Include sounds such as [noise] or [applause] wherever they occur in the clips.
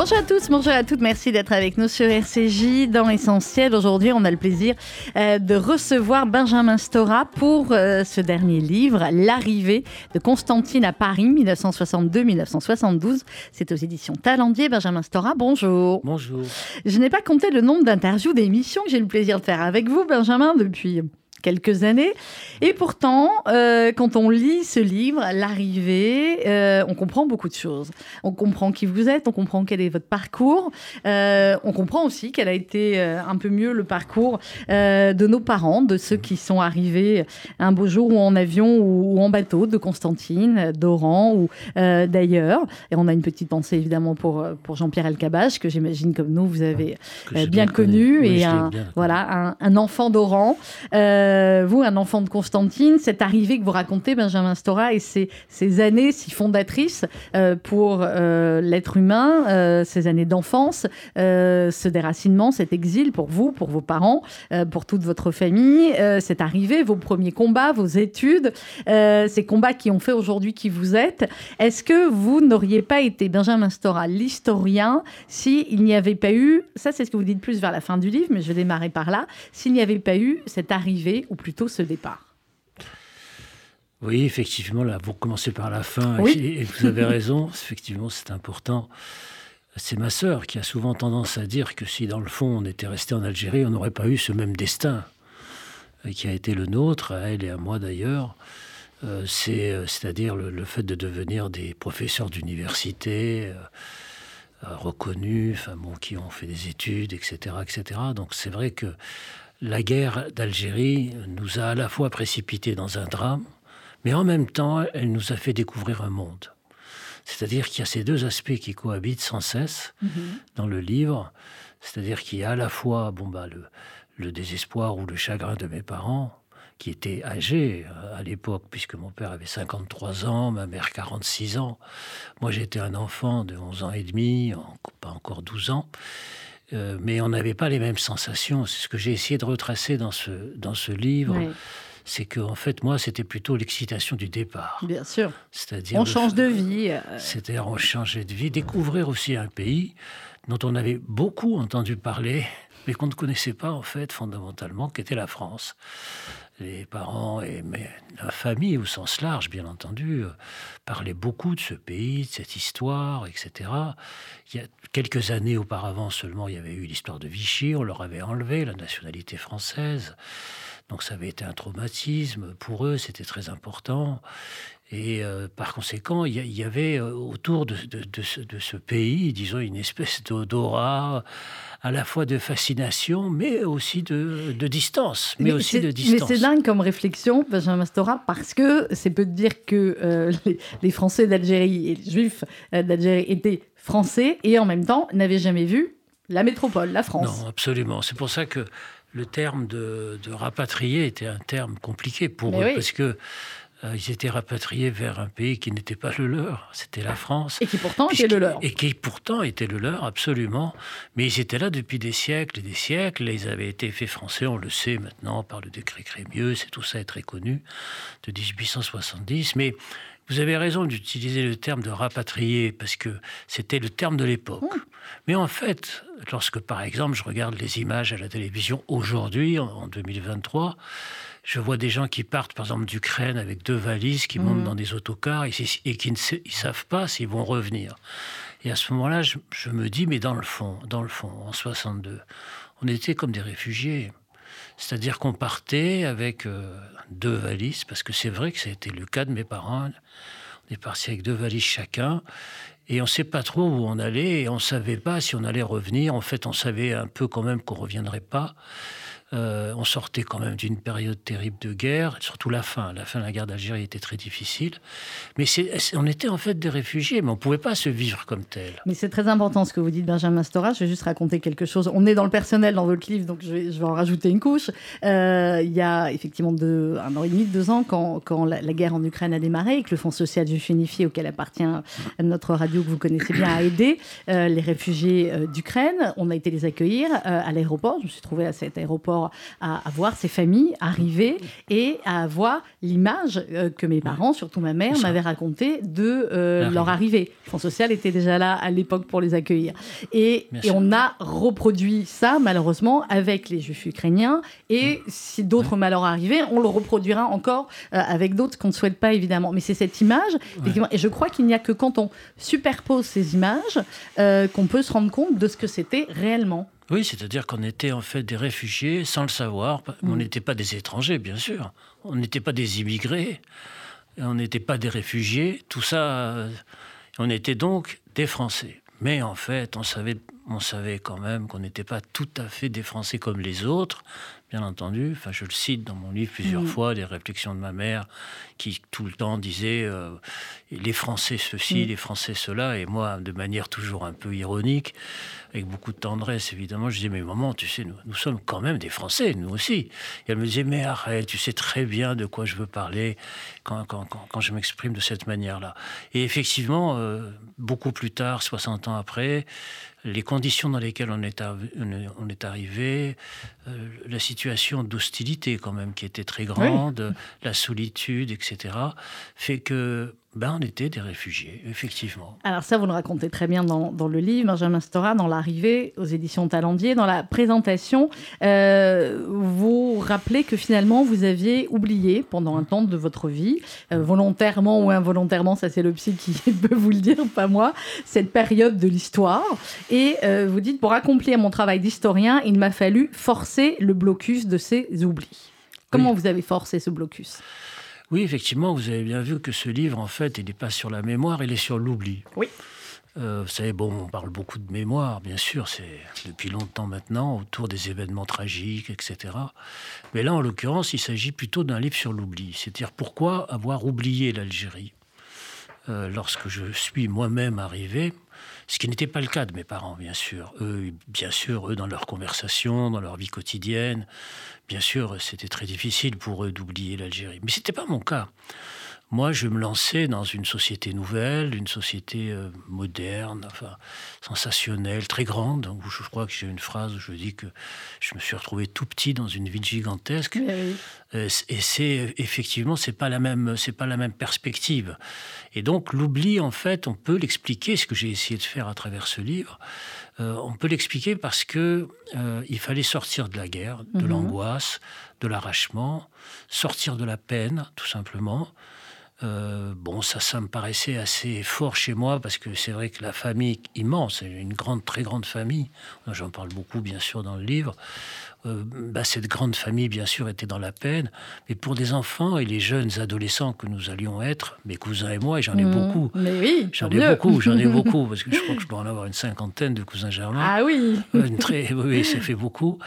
Bonjour à tous, bonjour à toutes, merci d'être avec nous sur RCJ dans Essentiel. Aujourd'hui, on a le plaisir euh, de recevoir Benjamin Stora pour euh, ce dernier livre, L'arrivée de Constantine à Paris, 1962-1972. C'est aux éditions Talendier. Benjamin Stora, bonjour. Bonjour. Je n'ai pas compté le nombre d'interviews, d'émissions que j'ai le plaisir de faire avec vous, Benjamin, depuis quelques années. Et pourtant, euh, quand on lit ce livre, L'arrivée, euh, on comprend beaucoup de choses. On comprend qui vous êtes, on comprend quel est votre parcours. Euh, on comprend aussi quel a été un peu mieux le parcours de nos parents, de ceux qui sont arrivés un beau jour ou en avion ou, en bateau, de Constantine, d'Oran ou d'ailleurs. Et on a une petite pensée évidemment pour, pour Jean-Pierre Elkabach, que j'imagine comme nous, vous avez bien, connu, et un, voilà, un, un enfant d'Oran. Euh, vous, un enfant de Constantine, cette arrivée que vous racontez, Benjamin Stora, et ces, ces années si fondatrices euh, pour euh, l'être humain, ces années d'enfance, ce déracinement, cet exil pour vous, pour vos parents, pour toute votre famille, cette arrivée, vos premiers combats, vos études, ces combats qui ont fait aujourd'hui qui vous êtes. Est-ce que vous n'auriez pas été, Benjamin Stora, l'historien, s'il n'y avait pas eu, ça c'est ce que vous dites plus vers la fin du livre, mais je vais démarrer par là, s'il n'y avait pas eu cette arrivée ou plutôt ce départ oui, effectivement, là, vous commencez par la fin, et, vous avez raison, [laughs] effectivement, c'est important. C'est ma sœur qui a souvent tendance à dire que si, dans le fond, on était resté en Algérie, on n'aurait pas eu ce même destin euh, qui a été le nôtre, à elle et à moi d'ailleurs. Euh, euh, c'est-à-dire le, fait de devenir des professeurs d'université reconnus, enfin bon, qui ont fait des études, etc., etc. Donc c'est vrai que la guerre d'Algérie nous a à la fois précipités dans un drame, mais en même temps, elle nous a fait découvrir un monde. C'est-à-dire qu'il y a ces deux aspects qui cohabitent sans cesse mhm. dans le livre. C'est-à-dire qu'il y a à la fois bon, bah, le, désespoir ou le chagrin de mes parents, qui étaient âgés euh, à l'époque, puisque mon père avait 53 ans, ma mère 46 ans. Moi, j'étais un enfant de 11 ans et demi, pas encore 12 ans. Euh, mais on n'avait pas les mêmes sensations. C'est ce que j'ai essayé de retracer dans ce, dans ce livre. C'est que, en fait, moi, c'était plutôt l'excitation du départ. Bien sûr. C'est-à-dire. On change de vie. Euh. C'est-à-dire, on changeait de vie, découvrir aussi un pays dont on avait beaucoup entendu parler, mais qu'on ne connaissait pas, en fait, fondamentalement, qu'était la France les parents et la famille au sens large, bien entendu, euh, parlaient beaucoup de ce pays, de cette histoire, etc. Il y a quelques années auparavant seulement, il y avait eu l'histoire de Vichy, on leur avait enlevé la nationalité française. Donc ça avait été un traumatisme pour eux, c'était très important. Et euh, par conséquent, il y, avait euh, autour de, ce, pays, disons, une espèce d'aura, à la fois de fascination, mais aussi de, distance. Mais, aussi de distance. Mais c'est dingue comme réflexion, Benjamin Mastora, parce que c'est peu de dire que euh, les, Français d'Algérie et les Juifs d'Algérie étaient français et en même temps n'avaient jamais vu la métropole, la France. Non, absolument. C'est pour ça que le terme de, rapatrier était un terme compliqué pour eux, parce que euh, ils étaient rapatriés vers un pays qui n'était pas le leur, c'était la France. Et qui pourtant était le leur. Et qui pourtant était le leur, absolument. Mais ils étaient là depuis des siècles et des siècles. ils avaient été faits français, on le sait maintenant, par le décret Crémieux, c'est tout ça est très connu, de 1870. Mais vous avez raison d'utiliser le terme de rapatrier, parce que c'était le terme de l'époque. Mmh. Mais en fait, lorsque par exemple je regarde les images à la télévision aujourd'hui, en 2023, je vois des gens qui partent, par exemple, d'Ukraine avec deux valises, qui montent mmh. dans des autocars et, qui ne savent pas s'ils vont revenir. Et à ce moment-là, je, me dis, mais dans le fond, dans le fond, en 62, on était comme des réfugiés. C'est-à-dire qu'on partait avec euh, deux valises, parce que c'est vrai que ça a été le cas de mes parents. On est parti avec deux valises chacun. Et on ne sait pas trop où on allait, et on ne savait pas si on allait revenir. En fait, on savait un peu quand même qu'on ne reviendrait pas. Euh, on sortait quand même d'une période terrible de guerre, surtout la fin. La fin de la guerre d'Algérie était très difficile. Mais on était en fait des réfugiés, mais on ne pouvait pas se vivre comme tel. Mais c'est très important ce que vous dites, Benjamin Stora. Je vais juste raconter quelque chose. On est dans le personnel dans votre livre, donc je vais, en rajouter une couche. Euh, il y a effectivement deux, un an et demi, deux ans, quand, la, guerre en Ukraine a démarré et que le Fonds social juif unifié, auquel appartient notre radio que vous connaissez bien, a aidé euh, les réfugiés d'Ukraine. On a été les accueillir à l'aéroport. Je me suis trouvée à cet aéroport à, voir ces familles arriver et à avoir l'image euh, que mes parents, surtout ma mère, m'avaient raconté de euh, leur arrivée. Le Fonds social était déjà là à l'époque pour les accueillir. Et, on a reproduit ça, malheureusement, avec les juifs ukrainiens. Et mm. si d'autres malheurs arrivaient, on le reproduira encore euh, avec d'autres qu'on ne souhaite pas, évidemment. Mais c'est cette image, et je crois qu'il n'y a que quand on superpose ces images qu'on peut se rendre compte de ce que c'était réellement. Oui, c'est-à-dire qu'on était en fait des réfugiés sans le savoir. On mm. n'était pas des étrangers, bien sûr. On n'était pas des immigrés. On n'était pas des réfugiés. Tout ça, euh, on était donc des Français. Mais en fait, on savait, on savait quand même qu'on n'était pas tout à fait des Français comme les autres, bien entendu. Enfin, je le cite dans mon livre plusieurs mm. fois, des réflexions de ma mère qui tout le temps disait euh, les Français ceci, mm. les Français cela, et moi, de manière toujours un peu ironique, avec beaucoup de tendresse, évidemment, je disais mais maman, tu sais, nous, nous sommes quand même des Français, nous aussi. Et elle me disait mais arrête, tu sais très bien de quoi je veux parler quand, quand, quand, je m'exprime de cette manière-là. Et effectivement, euh, beaucoup plus tard, 60 ans après, les conditions dans lesquelles on est, on est arrivé, euh, la situation d'hostilité quand même qui était très grande, la solitude, etc., fait que ben, on était des réfugiés, effectivement. Alors ça, vous le racontez très bien dans, dans le livre, Benjamin Stora, dans l'arrivée aux éditions Talendier, dans la présentation, euh, vous rappelez que finalement, vous aviez oublié pendant un temps de votre vie, euh, volontairement ou involontairement, ça c'est le psy qui [laughs] peut vous le dire, pas moi, cette période de l'histoire. Et euh, vous dites, pour accomplir mon travail d'historien, il m'a fallu forcer le blocus de ces oublis. Comment vous avez forcé ce blocus? Oui, effectivement, vous avez bien vu que ce livre, en fait, il n'est pas sur la mémoire, il est sur l'oubli. Oui. Euh, vous savez, bon, on parle beaucoup de mémoire, bien sûr, c'est depuis longtemps maintenant, autour des événements tragiques, etc. Mais là, en l'occurrence, il s'agit plutôt d'un livre sur l'oubli. C'est-à-dire pourquoi avoir oublié l'Algérie? Euh, lorsque je suis moi-même arrivé, ce qui n'était pas le cas de mes parents, bien sûr. Eux, bien sûr, eux, dans leur conversation, dans leur vie quotidienne, bien sûr, c'était très difficile pour eux d'oublier l'Algérie. Mais ce n'était pas mon cas. Moi, je me lançais dans une société nouvelle, une société euh, moderne, enfin, sensationnelle, très grande. Où je crois que j'ai une phrase où je dis que je me suis retrouvé tout petit dans une ville gigantesque. Euh, et c'est effectivement, c'est pas la même, c'est pas la même perspective. Et donc, l'oubli, en fait, on peut l'expliquer, ce que j'ai essayé de faire à travers ce livre. Euh, on peut l'expliquer parce que il fallait sortir de la guerre, de mhm. l'angoisse, de l'arrachement, sortir de la peine, tout simplement. Euh, bon, ça, ça me paraissait assez fort chez moi parce que c'est vrai que la famille immense, une grande, très grande famille, j'en parle beaucoup bien sûr dans le livre, euh, bah, cette grande famille, bien sûr, était dans la peine. Mais pour des enfants et les jeunes adolescents que nous allions être, mes cousins et moi, et j'en ai mmh. beaucoup. Mais oui, j'en ai beaucoup, j'en ai [laughs] beaucoup, parce que je crois que je dois en avoir une cinquantaine de cousins germains. Ah oui euh, une très, Oui, ça fait beaucoup.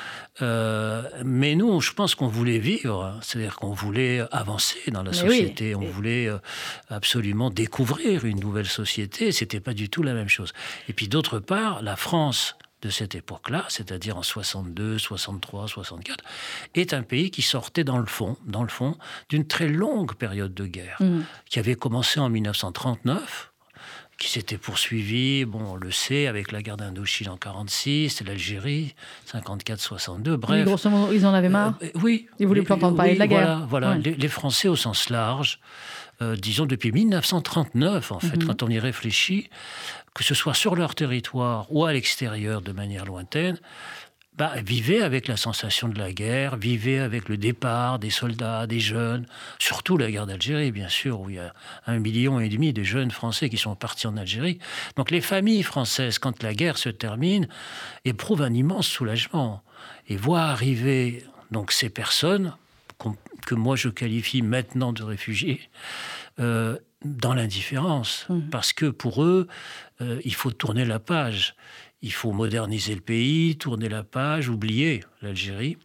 Euh, mais nous, je pense qu'on voulait vivre, hein. c'est-à-dire qu'on voulait avancer dans la société, on voulait absolument découvrir une nouvelle société. C'était pas du tout la même chose. Et puis d'autre part, la France de cette époque-là, c'est-à-dire en 62, 63, 64, est un pays qui sortait dans le fond, dans le fond, d'une très longue période de guerre, mm. qui avait commencé en 1939 qui s'était poursuivie, bon, on le sait, avec la guerre d'Indochine en 46, l'Algérie, 54-62, bref. grosso modo, ils en avaient marre euh, Oui. Ils voulaient plus entendre parler de la guerre. Voilà, les, Français au sens large, euh, disons depuis 1939, en fait, mm-hmm. quand on y réfléchit, que ce soit sur leur territoire ou à l'extérieur de manière lointaine, bah, vivaient avec la sensation de la guerre, vivaient avec le départ des soldats, des jeunes, surtout la guerre d'Algérie, bien sûr, où il y a un million et demi de jeunes Français qui sont partis en Algérie. Donc les familles françaises, quand la guerre se termine, éprouvent un immense soulagement et voient arriver donc ces personnes que moi je qualifie maintenant de réfugiés. Euh, dans l'indifférence, mmh. parce que pour eux, euh, il faut tourner la page, il faut moderniser le pays, tourner la page, oublier l'Algérie.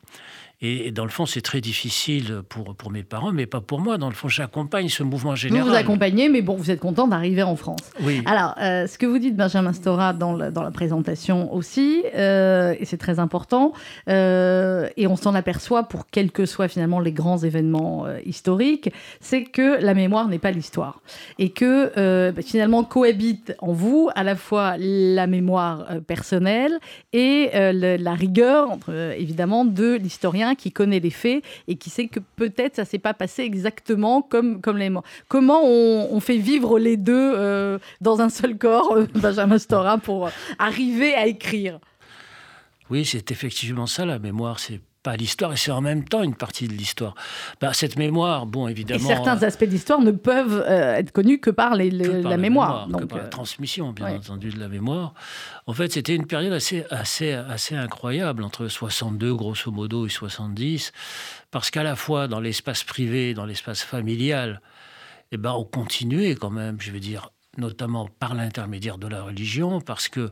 Et, dans le fond, c'est très difficile pour, pour mes parents, mais pas pour moi. Dans le fond, j'accompagne ce mouvement général. Vous vous accompagnez, mais bon, vous êtes content d'arriver en France. Oui. Alors, euh, ce que vous dites, Benjamin Stora, dans, dans la présentation aussi, euh, et c'est très important, euh, et on s'en aperçoit pour quels que soient finalement les grands événements historiques, c'est que la mémoire n'est pas l'histoire. Et que bah, finalement cohabite en vous à la fois la mémoire personnelle et la rigueur, évidemment, de l'historien qui connaît les faits et qui sait que peut-être ça s'est pas passé exactement comme, comme les morts. Comment on, fait vivre les deux euh, dans un seul corps, euh, [laughs] Benjamin Stora, pour arriver à écrire? Oui, c'est effectivement ça, la mémoire. C'est pas l'histoire et c'est en même temps une partie de l'histoire. Bah, cette mémoire, bon, évidemment. Et certains aspects d'histoire ne peuvent euh, être connus que par, les, la, mémoire. donc, que par la transmission, bien entendu, de la mémoire. En fait, c'était une période assez, assez, assez incroyable, entre 62, grosso modo, et 70, parce qu'à la fois dans l'espace privé, dans l'espace familial, eh ben, on continuait quand même, je veux dire, notamment par l'intermédiaire de la religion, parce que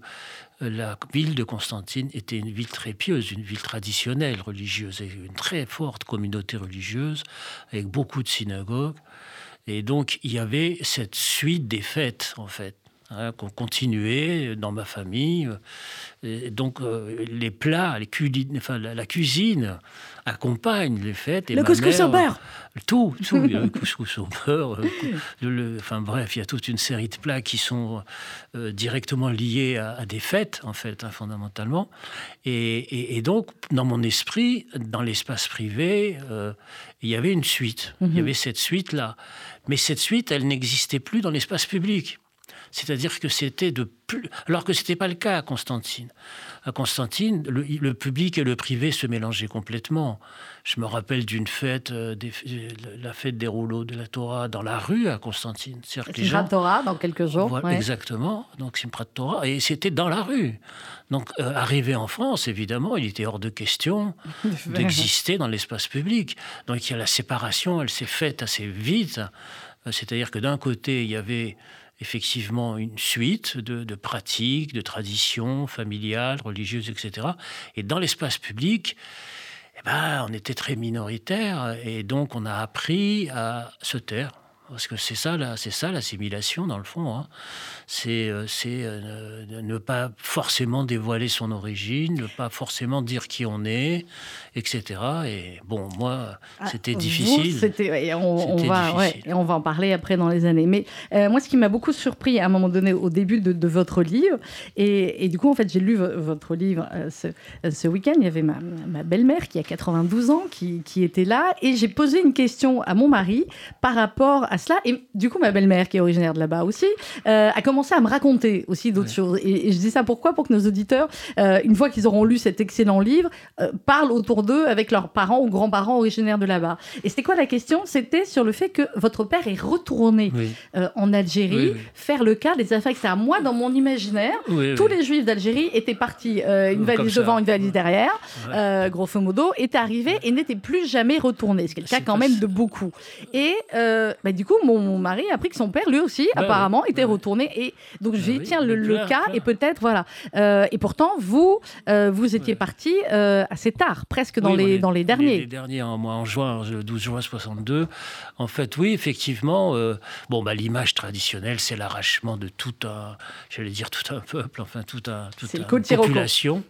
la ville de Constantine était une ville très pieuse, une ville traditionnelle religieuse, et une très forte communauté religieuse, avec beaucoup de synagogues. Et donc, il y avait cette suite des fêtes, en fait. Hein, qu'on continuait dans ma famille. Et donc euh, les plats, les enfin, la, cuisine accompagne les fêtes. Et le couscous au beurre Tout, tout. le [laughs] couscous au beurre. Le, enfin bref, il y a toute une série de plats qui sont euh, directement liés à, des fêtes, en fait, hein, fondamentalement. Et, et, donc, dans mon esprit, dans l'espace privé, euh, il y avait une suite. Il y mhm. avait cette suite-là. Mais cette suite, elle n'existait plus dans l'espace public. C'est-à-dire que c'était de plus... Alors que ce n'était pas le cas à Constantine. À Constantine, le, public et le privé se mélangeaient complètement. Je me rappelle d'une fête, euh, la fête des rouleaux de la Torah dans la rue à Constantine. Simchat Torah dans quelques jours. Exactement, donc Simchat Torah. Et c'était dans la rue. Donc, euh, arrivé en France, évidemment, il était hors de question [laughs] d'exister dans l'espace public. Donc, il y a la séparation, elle s'est faite assez vite. Euh, c'est-à-dire que d'un côté, il y avait effectivement une suite de, pratiques, de traditions familiales, religieuses, etc. Et dans l'espace public, eh ben, on était très minoritaire et donc on a appris à se taire. Parce que c'est ça, c'est ça l'assimilation dans le fond. Hein. C'est, euh, euh, ne pas forcément dévoiler son origine, ne pas forcément dire qui on est, etc. Et bon, moi, ah, c'était difficile. c'était, on, va, et on va en parler après dans les années. Mais euh, moi, ce qui m'a beaucoup surpris à un moment donné au début de, votre livre, et, du coup, en fait, j'ai lu votre livre ce, ce week-end. Il y avait ma, ma, belle-mère qui a 92 ans qui, qui était là, et j'ai posé une question à mon mari par rapport à cela. Et du coup, ma belle-mère, qui est originaire de là-bas aussi, euh, a commencé à me raconter aussi d'autres choses. Et, je dis ça pourquoi? Pour que nos auditeurs, euh, une fois qu'ils auront lu cet excellent livre, euh, parlent autour d'eux avec leurs parents ou grands-parents originaires de là-bas. Et c'était quoi la question? C'était sur le fait que votre père est retourné en Algérie faire le cas des affaires extérieures. Moi, dans mon imaginaire, tous les juifs d'Algérie étaient partis, une valise devant, une valise derrière, grosso modo, étaient arrivés et n'étaient plus jamais retournés. C'est le cas quand même de beaucoup. Et bah, du coup, mon mari a appris que son père, lui aussi, bah apparemment, était retourné. Et donc, bah j'ai dit, tiens, le, cas, et peut-être, voilà. Euh, et pourtant, vous, euh, vous étiez parti euh, assez tard, presque dans, les, dans les derniers. Les derniers, en, en juin, le 12 juin 62. En fait, oui, effectivement, bon, bah, l'image traditionnelle, c'est l'arrachement de tout un, j'allais dire tout un peuple, enfin, tout un, toute une population,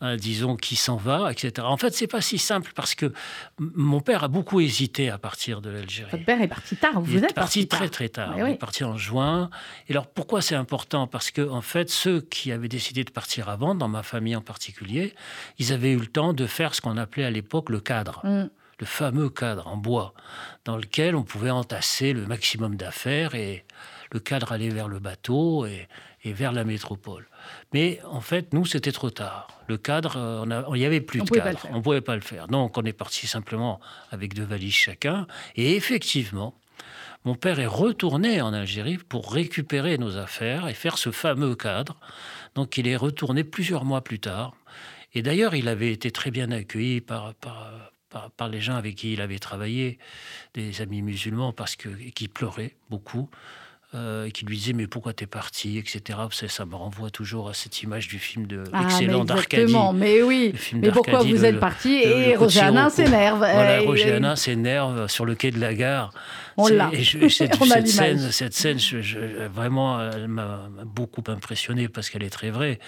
hein, disons, qui s'en va, etc. En fait, c'est pas si simple parce que mon père a beaucoup hésité à partir de l'Algérie. Votre père est parti tard, vous êtes parti, très très tard. On est parti en juin. Et alors pourquoi c'est important? Parce que en fait, ceux qui avaient décidé de partir avant, dans ma famille en particulier, ils avaient eu le temps de faire ce qu'on appelait à l'époque le cadre. Mm. Le fameux cadre en bois, dans lequel on pouvait entasser le maximum d'affaires et le cadre allait vers le bateau et, vers la métropole. Mais en fait, nous, c'était trop tard. Le cadre, euh, il n'y avait plus de cadre. On ne pouvait pas le faire. Donc, on est parti simplement avec deux valises chacun. Et effectivement, mon père est retourné en Algérie pour récupérer nos affaires et faire ce fameux cadre. Donc il est retourné plusieurs mois plus tard. Et d'ailleurs, il avait été très bien accueilli par, par, les gens avec qui il avait travaillé, des amis musulmans, parce que, qui pleuraient beaucoup. Euh, qui lui disait mais pourquoi t'es parti, etc. Ça, ça, me renvoie toujours à cette image du film de ah, excellent d'Arcadie. Mais oui. Mais pourquoi vous êtes parti Et Roger Hanin s'énerve. Voilà, Roger Hanin s'énerve sur le quai de la gare. On l'a. cette, [laughs] cette scène, cette scène, vraiment, elle m'a beaucoup impressionné parce qu'elle est très vraie.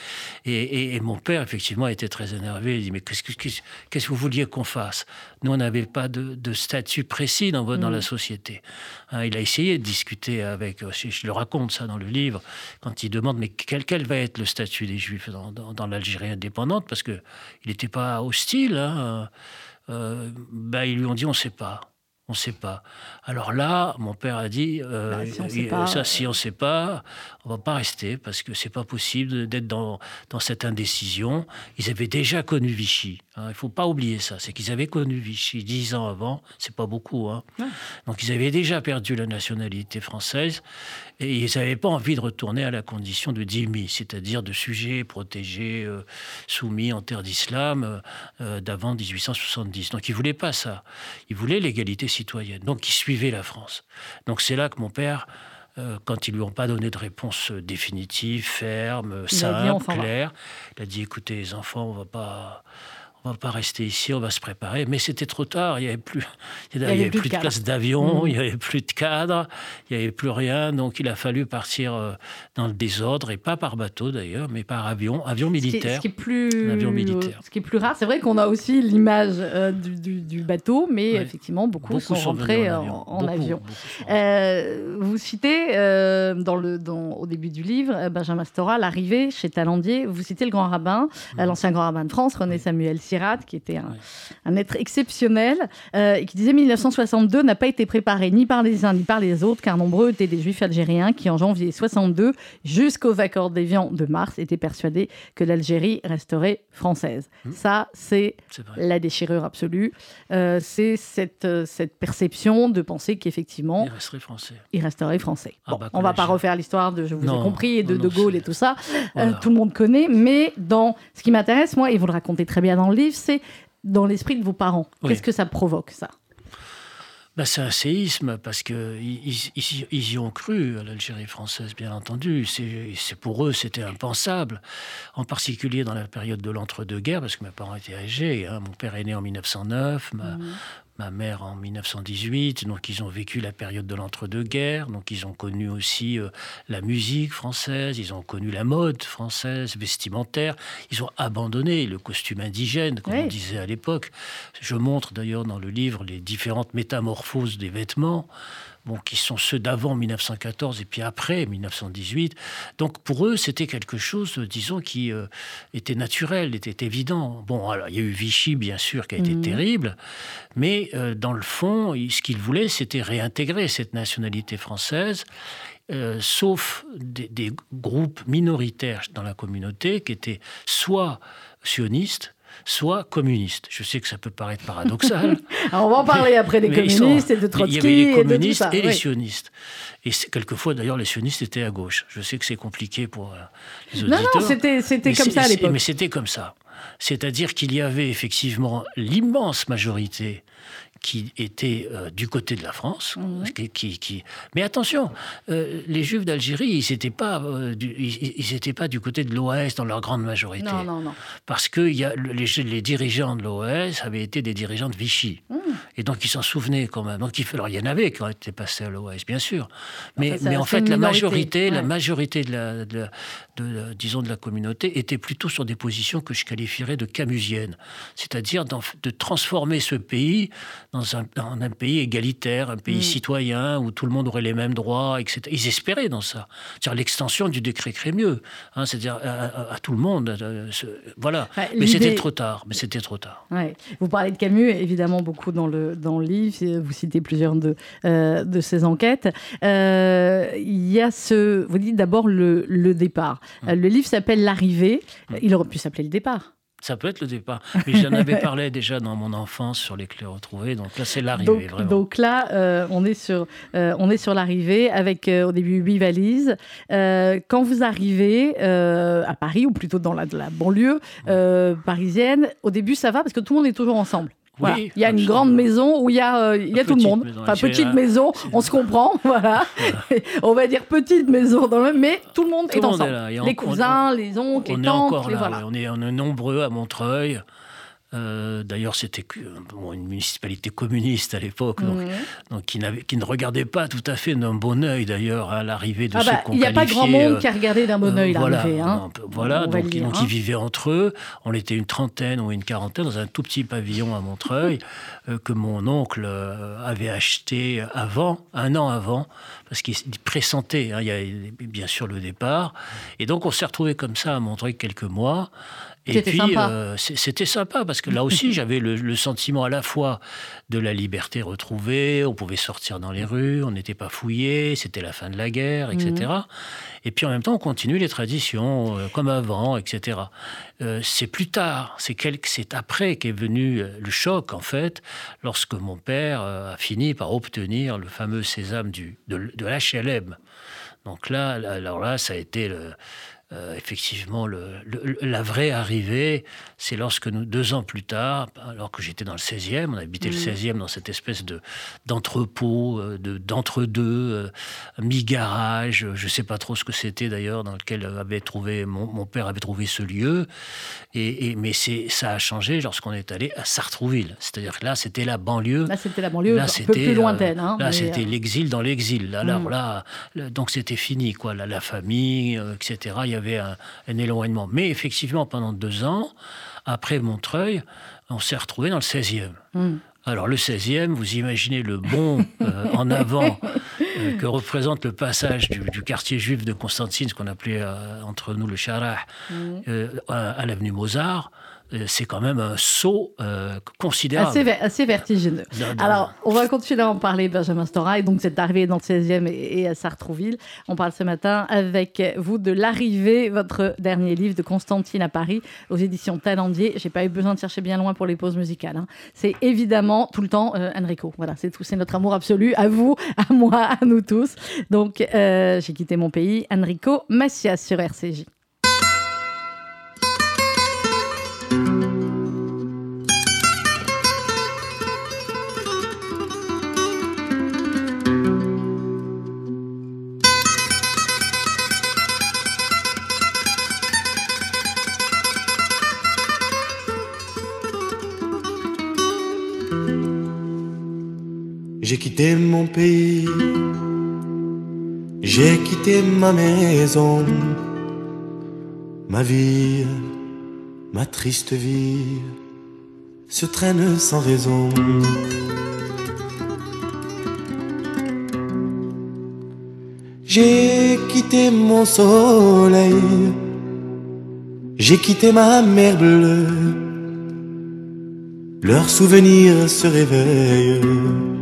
Et, et, mon père, effectivement, était très énervé. Il dit mais qu'est-ce que, qu'est-ce que vous vouliez qu'on fasse? Nous, on n'avait pas de, de, statut précis dans, dans mm. la société. Hein, il a essayé de discuter avec je le raconte ça dans le livre, quand il demande mais quel, quel va être le statut des Juifs dans, dans, l'Algérie indépendante, parce qu'il n'était pas hostile, hein, euh, ben, ils lui ont dit on ne sait pas. On ne sait pas. Alors là, mon père a dit, euh, bah, si on ça, si on ne sait pas, on va pas rester parce que c'est pas possible d'être dans, dans cette indécision. Ils avaient déjà connu Vichy. Hein. Il faut pas oublier ça. C'est qu'ils avaient connu Vichy dix ans avant. C'est pas beaucoup. Hein. Donc ils avaient déjà perdu la nationalité française et ils n'avaient pas envie de retourner à la condition de dhimmi, c'est-à-dire de sujets protégés, euh, soumis en terre d'islam euh, d'avant 1870. Donc ils voulaient pas ça. Ils voulaient l'égalité citoyenne. Donc ils suivaient la France. Donc c'est là que mon père euh, quand ils lui ont pas donné de réponse définitive, ferme, simple, claire. Il a dit écoutez, les enfants, on va pas on va pas rester ici, on va se préparer. Mais c'était trop tard, il n'y avait plus, il y avait, plus, de, place d'avion, mmh. il n'y avait plus de cadre, il n'y avait plus rien. Donc il a fallu partir euh, dans le désordre, et pas par bateau d'ailleurs, mais par avion, avion militaire. Ce qui est, plus, avion militaire. Ce qui est plus rare, c'est vrai qu'on a aussi l'image euh, du, bateau, mais effectivement, beaucoup, sont, rentrés en, avion. Euh, vous citez dans le, dans, au début du livre, Benjamin Stora, l'arrivée chez Talandier, vous citez le grand rabbin, mmh. l'ancien grand rabbin de France, René Samuel qui était un, être exceptionnel, euh, et qui disait 1962 n'a pas été préparé ni par les uns ni par les autres, car nombreux étaient des juifs algériens qui, en janvier 62, jusqu'aux accords d'Évian de mars, étaient persuadés que l'Algérie resterait française. Mmh. Ça, c'est la déchirure absolue. Euh, c'est cette, euh, cette perception de penser qu'effectivement. Il resterait français. Il resterait français. Ah bah, on ne va pas refaire l'histoire de Je vous ai compris et de De Gaulle et tout ça. tout le monde connaît, mais dans ce qui m'intéresse, moi, et vous le racontez très bien dans le livre, c'est dans l'esprit de vos parents. Qu'est-ce que ça provoque, ça? Bah, c'est un séisme parce qu'ils ils, y ont cru à l'Algérie française, bien entendu. C'est pour eux, c'était impensable. En particulier dans la période de l'entre-deux-guerres, parce que mes parents étaient âgés. Hein. Mon père est né en 1909, ma, mmh ma mère en 1918, donc ils ont vécu la période de l'entre-deux-guerres, donc ils ont connu aussi euh, la musique française, ils ont connu la mode française, vestimentaire, ils ont abandonné le costume indigène, comme on disait à l'époque. Je montre d'ailleurs dans le livre les différentes métamorphoses des vêtements bon, qui sont ceux d'avant 1914 et puis après 1918. Donc pour eux, c'était quelque chose, disons, qui euh, était naturel, était évident. Bon, alors il y a eu Vichy, bien sûr, qui a été mhm. terrible, mais euh, dans le fond, ce qu'ils voulaient, c'était réintégrer cette nationalité française. Euh, sauf des, des, groupes minoritaires dans la communauté qui étaient soit sionistes, soit communistes. Je sais que ça peut paraître paradoxal. [laughs] on va en parler après des communistes et de Trotsky. Il y avait les communistes et, les sionistes. Et quelquefois, d'ailleurs, les sionistes étaient à gauche. Je sais que c'est compliqué pour euh, les auditeurs. Non, non, c'était comme ça à l'époque. Mais c'était comme ça. C'est-à-dire qu'il y avait effectivement l'immense majorité qui étaient euh, du côté de la France. Qui, qui, Mais attention, euh, les Juifs d'Algérie, ils n'étaient pas, euh, du, ils, pas du côté de l'OAS dans leur grande majorité. Non, non, non. Parce que y a, les, les, dirigeants de l'OAS avaient été des dirigeants de Vichy. Mmh. Et donc, ils s'en souvenaient quand même. Donc, il, alors, il y en avait qui ont été passés à l'OAS, bien sûr. Mais, mais en fait, la majorité, la majorité de la, de, de, disons, de la communauté était plutôt sur des positions que je qualifierais de camusiennes. C'est-à-dire de transformer ce pays dans un, un pays égalitaire, un pays mm. citoyen où tout le monde aurait les mêmes droits, etc. Ils espéraient dans ça. C'est-à-dire l'extension du décret Crémieux, hein, c'est-à-dire à, tout le monde. Euh, voilà. mais c'était trop tard. Mais c'était trop tard. Vous parlez de Camus, évidemment, beaucoup dans le, dans le livre. Vous citez plusieurs de, euh, de ses enquêtes. Euh, il y a ce. Vous dites d'abord le, le départ. Mm. Le livre s'appelle L'arrivée. Mm. Il aurait pu s'appeler Le départ. Ça peut être le départ. Mais j'en avais [laughs] parlé déjà dans mon enfance sur les clés retrouvées. Donc là, c'est l'arrivée, vraiment. Donc là, euh, on est sur, euh, on est sur l'arrivée avec euh, au début huit valises. quand vous arrivez à Paris, ou plutôt dans la, la banlieue parisienne, au début, ça va parce que tout le monde est toujours ensemble. Il y a une grande maison où il y a, euh, il y a tout le monde. enfin, petite maison, on se comprend, [laughs] voilà. on va dire petite maison, dans le... mais tout le monde est ensemble. les cousins, les oncles, les tantes. Encore là, on, est, on est nombreux à Montreuil. Euh, d'ailleurs, c'était une municipalité communiste à l'époque, donc, qui, qui, ne regardait pas tout à fait d'un bon oeil, d'ailleurs, à l'arrivée de ah bah, Il n'y a pas grand monde qui a regardé d'un bon oeil voilà, l'arrivée. Hein. voilà, donc, ils hein. vivaient entre eux. On était une trentaine ou une quarantaine dans un tout petit pavillon à Montreuil [laughs] euh, que mon oncle euh, avait acheté avant, un an avant, parce qu'il pressentait, hein, il y a bien sûr le départ. Et donc, on s'est retrouvés comme ça à Montreuil quelques mois. Et puis, euh, c'était sympa parce que là aussi, [laughs] j'avais le, sentiment à la fois de la liberté retrouvée, on pouvait sortir dans les rues, on n'était pas fouillé, c'était la fin de la guerre, etc. Mhm. Et puis en même temps, on continue les traditions euh, comme avant, etc. Euh, c'est plus tard, c'est c'est après qu'est venu le choc, en fait, lorsque mon père a fini par obtenir le fameux sésame du, de, de l'HLM. Donc là, alors là, ça a été le euh, effectivement, le, la vraie arrivée, c'est lorsque nous, deux ans plus tard, alors que j'étais dans le 16e, on habitait le 16e mm. dans cette espèce de d'entrepôt, euh, de, d'entre-deux, euh, mi-garage, je ne sais pas trop ce que c'était d'ailleurs, dans lequel avait trouvé, mon, père avait trouvé ce lieu. Et, mais c'est, ça a changé lorsqu'on est allé à Sartrouville. C'est-à-dire que là, c'était la banlieue. Là, c'était la banlieue un peu plus lointaine. Hein, là, c'était l'exil dans l'exil. Alors mm. là, donc c'était fini, quoi. La, la famille, etc. Il y avait un, éloignement. Mais effectivement, pendant deux ans, après Montreuil, on s'est retrouvé dans le 16e. Hmm. Alors le 16e, vous imaginez le bon euh, [laughs] en avant euh, que représente le passage du, quartier juif de Constantine, ce qu'on appelait euh, entre nous le Charah, hmm. à l'avenue Mozart. Euh, c'est quand même un saut euh, considérable. Assez, vertigineux. Alors, on va continuer à en parler, Benjamin Stora, et donc cette arrivée dans le 16e et, à Sartrouville. On parle ce matin avec vous de l'arrivée, votre dernier livre de Constantine à Paris, aux éditions Talendier. J'ai pas eu besoin de chercher bien loin pour les pauses musicales. Hein. C'est évidemment tout le temps euh, Enrico. Voilà, c'est tout, c'est notre amour absolu, à vous, à moi, à nous tous. Donc, j'ai quitté mon pays, Enrico Macias sur RCJ. Quitté mon pays, j'ai quitté ma maison, ma vie, ma triste vie se traîne sans raison. J'ai quitté mon soleil, j'ai quitté ma mer bleue, leurs souvenirs se réveillent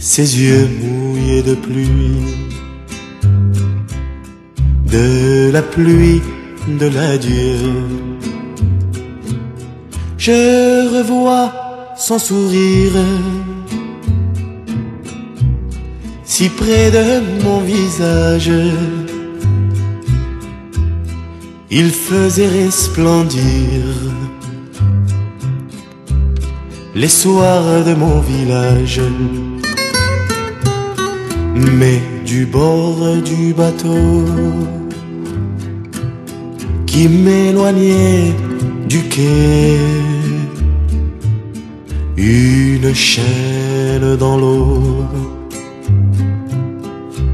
ses yeux mouillés de pluie, de la pluie de l'adieu. Je revois son sourire si près de mon visage. Il faisait resplendir les soirs de mon village. Mais du bord du bateau qui m'éloignait du quai, une chaîne dans l'eau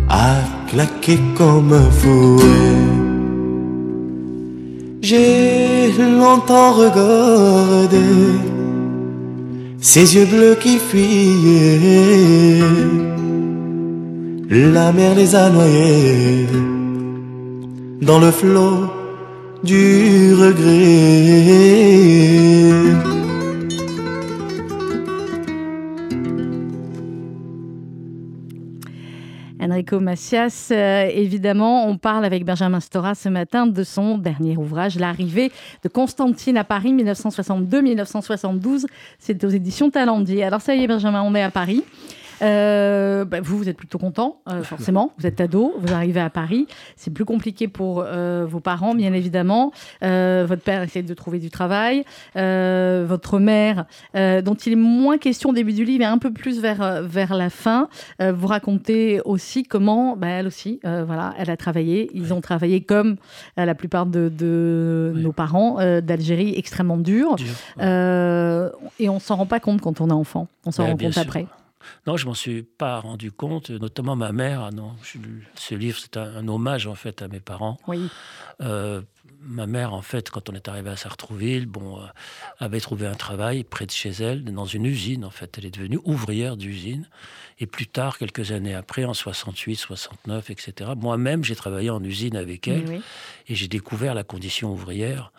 a claqué comme un fouet. J'ai longtemps regardé ses yeux bleus qui fuyaient la mer les a noyés dans le flot du regret. Enrico Macias, euh, évidemment, on parle avec Benjamin Stora ce matin de son dernier ouvrage, L'arrivée de Constantine à Paris, 1962-1972. C'est aux éditions Talendier. Alors ça y est, Benjamin, on est à Paris. Euh, bah, vous, vous êtes plutôt content, euh, forcément. Vous êtes ado, vous arrivez à Paris. C'est plus compliqué pour euh, vos parents, bien évidemment. votre père essaie de trouver du travail. votre mère, dont il est moins question au début du livre, et un peu plus vers, vers la fin, vous racontez aussi comment, bah, elle aussi, voilà, elle a travaillé. Ils ont travaillé comme la plupart de, nos parents d'Algérie, extrêmement dur. et on s'en rend pas compte quand on est enfant. On s'en rend compte après. Non, je m'en suis pas rendu compte, notamment ma mère. Ah non, ce livre, c'est un, hommage en fait à mes parents. Oui. Euh, ma mère, en fait, quand on est arrivé à Sartrouville, bon, euh, avait trouvé un travail près de chez elle, dans une usine. En fait, elle est devenue ouvrière d'usine. Et plus tard, quelques années après, en 68, 69, etc. Moi-même, j'ai travaillé en usine avec elle et j'ai découvert la condition ouvrière.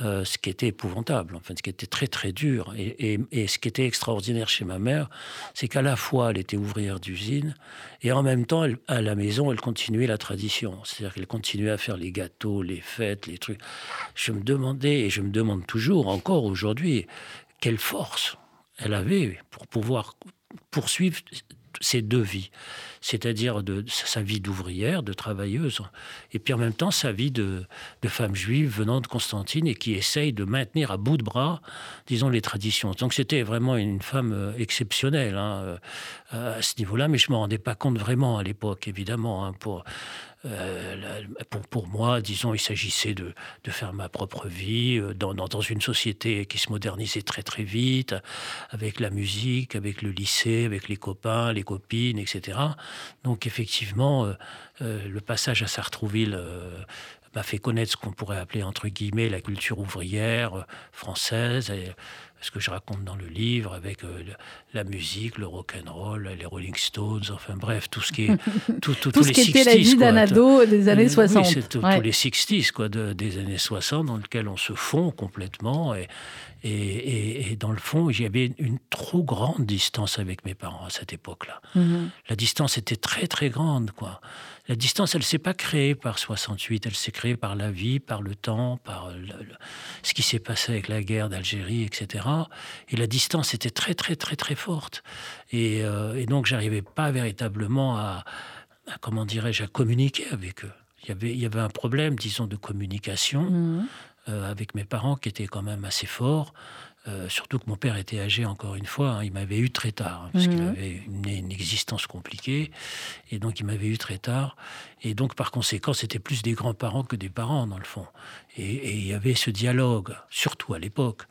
Euh, ce qui était épouvantable, enfin, ce qui était très très dur. Et, ce qui était extraordinaire chez ma mère, c'est qu'à la fois elle était ouvrière d'usine et en même temps, à la maison, elle continuait la tradition. C'est-à-dire qu'elle continuait à faire les gâteaux, les fêtes, les trucs. Je me demandais, et je me demande toujours encore aujourd'hui, quelle force elle avait pour pouvoir poursuivre ces deux vies, c'est-à-dire de sa vie d'ouvrière, de travailleuse, et puis en même temps sa vie de, femme juive venant de Constantine et qui essaye de maintenir à bout de bras, disons, les traditions. Donc c'était vraiment une femme euh, exceptionnelle hein, euh, à ce niveau-là, mais je ne me rendais pas compte vraiment à l'époque, évidemment, hein, pour euh, pour, pour, moi, disons, il s'agissait de, de, faire ma propre vie euh, dans, dans, une société qui se modernisait très très vite, avec la musique, avec le lycée, avec les copains, les copines, etc. Donc effectivement, euh, le passage à Sartrouville m'a fait connaître ce qu'on pourrait appeler entre guillemets la culture ouvrière française. Et, ce que je raconte dans le livre avec euh, la musique, le rock and roll, les Rolling Stones, enfin bref, tout ce qui est [laughs] tout, tout, tout ce qui était la vie d'un ado des années 60. Oui, c'est tous les 60s quoi, des années 60 dans lesquels on se fond complètement et, et, et, dans le fond, j'avais une trop grande distance avec mes parents à cette époque-là. Mhm. La distance était très très grande quoi. La distance, elle ne s'est pas créée par 68, elle s'est créée par la vie, par le temps, par ce qui s'est passé avec la guerre d'Algérie, etc. Et la distance était très, très, très, très forte. Et, euh, et donc, j'arrivais pas véritablement à, comment dirais-je, à communiquer avec eux. Il y avait, il y avait un problème, disons, de communication mmh. Euh, avec mes parents qui était quand même assez fort. Euh, surtout que mon père était âgé, encore une fois. Hein. il m'avait eu très tard, hein, parce qu'il mmh. avait une, une, existence compliquée. Et donc, il m'avait eu très tard. Et donc, par conséquent, c'était plus des grands-parents que des parents, dans le fond. Et il y avait ce dialogue, surtout à l'époque,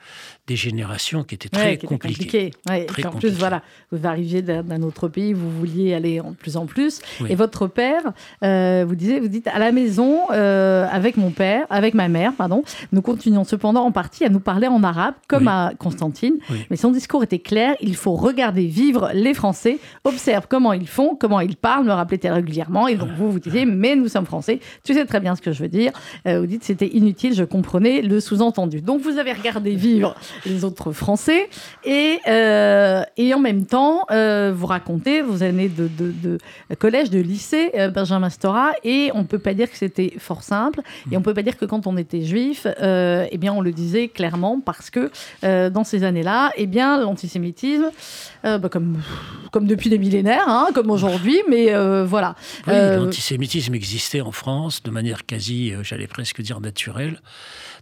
des générations qui étaient très compliquées. en plus, voilà, vous arriviez d'un autre pays, vous vouliez aller en plus en plus. Et votre père, euh, vous disiez, vous dites, à la maison, euh, avec mon père, avec ma mère, pardon, nous continuons cependant en partie à nous parler en arabe, comme à Constantine. Mais son discours était clair, il faut regarder vivre les Français, observe comment ils font, comment ils parlent, me rappelait régulièrement. Et donc, vous, vous disiez, mais nous sommes Français, tu sais très bien ce que je veux dire. Euh, vous dites, c'était inutile je comprenais le sous-entendu. Donc vous avez regardé vivre les autres Français et, euh, et en même temps, euh, vous racontez vos années de, de, collège, de lycée, Benjamin Stora, et on ne peut pas dire que c'était fort simple, et on ne peut pas dire que quand on était juif, eh bien on le disait clairement parce que dans ces années-là, eh bien l'antisémitisme, bah, comme, comme depuis des millénaires, hein, comme aujourd'hui, mais voilà. l'antisémitisme existait en France de manière quasi, j'allais presque dire naturelle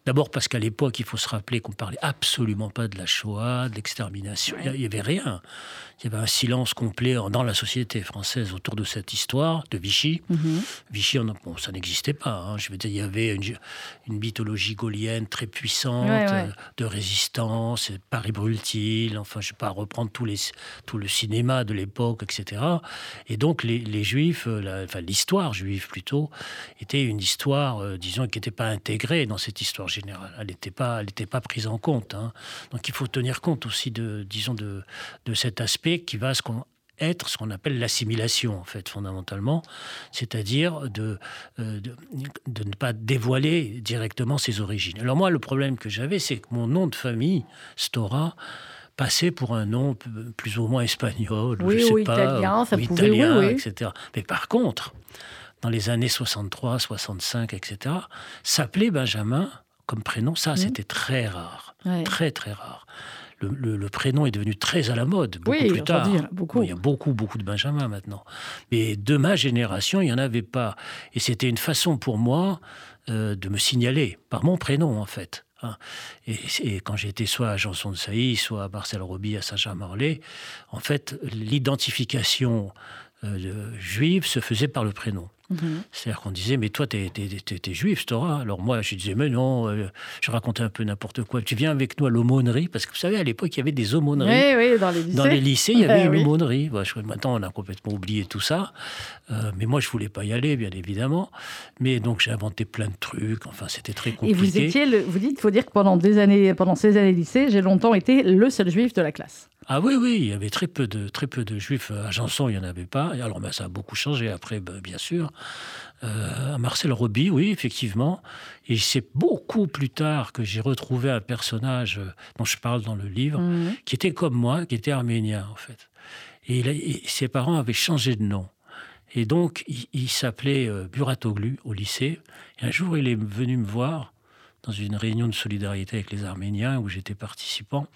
D'abord parce qu'à l'époque, il faut se rappeler qu'on parlait absolument pas de la Shoah, de l'extermination. Il n'y avait rien il y avait un silence complet dans la société française autour de cette histoire de Vichy. Mhm. Vichy, bon, ça n'existait pas. Hein. Je veux dire, il y avait une, mythologie gaulienne très puissante euh, de résistance. Paris brûle-t-il Enfin, je ne vais pas reprendre tous les, tout le cinéma de l'époque, etc. Et donc, les, Juifs, euh, enfin l'histoire juive plutôt, était une histoire, euh, disons, qui n'était pas intégrée dans cette histoire générale. Elle n'était pas, elle pas prise en compte. Hein. Donc, il faut tenir compte aussi de, disons, de, de cet aspect qui va être ce qu'on appelle l'assimilation, en fait, fondamentalement, c'est-à-dire de, euh, de, de, ne pas dévoiler directement ses origines. Alors moi, le problème que j'avais, c'est que mon nom de famille, Stora, passait pour un nom plus ou moins espagnol, oui, je sais ou pas, italien, ça ou pouvait, italien, oui, oui. etc. Mais par contre, dans les années 63, 65, etc., s'appeler Benjamin comme prénom, ça, Mhm. c'était très rare. Ouais. Très, très rare. Le, le- le prénom est devenu très à la mode, beaucoup Oui, plus tard. il y a beaucoup. Il y a beaucoup, beaucoup de Benjamin maintenant. Mais de ma génération, il n'y en avait pas. Et c'était une façon pour moi euh, de me signaler par mon prénom, en fait. hein. Et, et quand j'étais soit à Janson de Sailly, soit à Marcel Roby, à Saint-Germain-en-Laye, en fait, l'identification euh, juive se faisait par le prénom. Mhm. C'est-à-dire qu'on disait, mais toi, t'es, t'es, t'es- t'es juif, Stora. Alors moi, je disais, mais non, euh, je racontais un peu n'importe quoi. Tu viens avec nous à l'aumônerie, parce que vous savez, à l'époque, il y avait des aumôneries. Oui, oui, dans les lycées. Dans les lycées, il y avait une oui. aumônerie. Bah, je- maintenant, on a complètement oublié tout ça. Euh, mais moi, je voulais pas y aller, bien évidemment. Mais donc, j'ai inventé plein de trucs. Enfin, c'était très Et compliqué. vous étiez, le- vous dites, il faut dire que pendant des années, pendant ces années lycée, j'ai longtemps été le seul juif de la classe. Ah oui, oui, il y avait très peu de, très peu de juifs. À Janson, il n'y en avait pas. Et alors, ben, ça a beaucoup changé après, ben, bien sûr. Euh, à Marcel Roby, oui, effectivement. Et c'est beaucoup plus tard que j'ai retrouvé un personnage euh, dont je parle dans le livre, Mhm. qui était comme moi, qui était arménien, en fait. Et, il a- et ses parents avaient changé de nom. Et donc, il, il s'appelait euh, Buratoglu au lycée. Et un jour, il est venu me voir dans une réunion de solidarité avec les Arméniens où j'étais participant.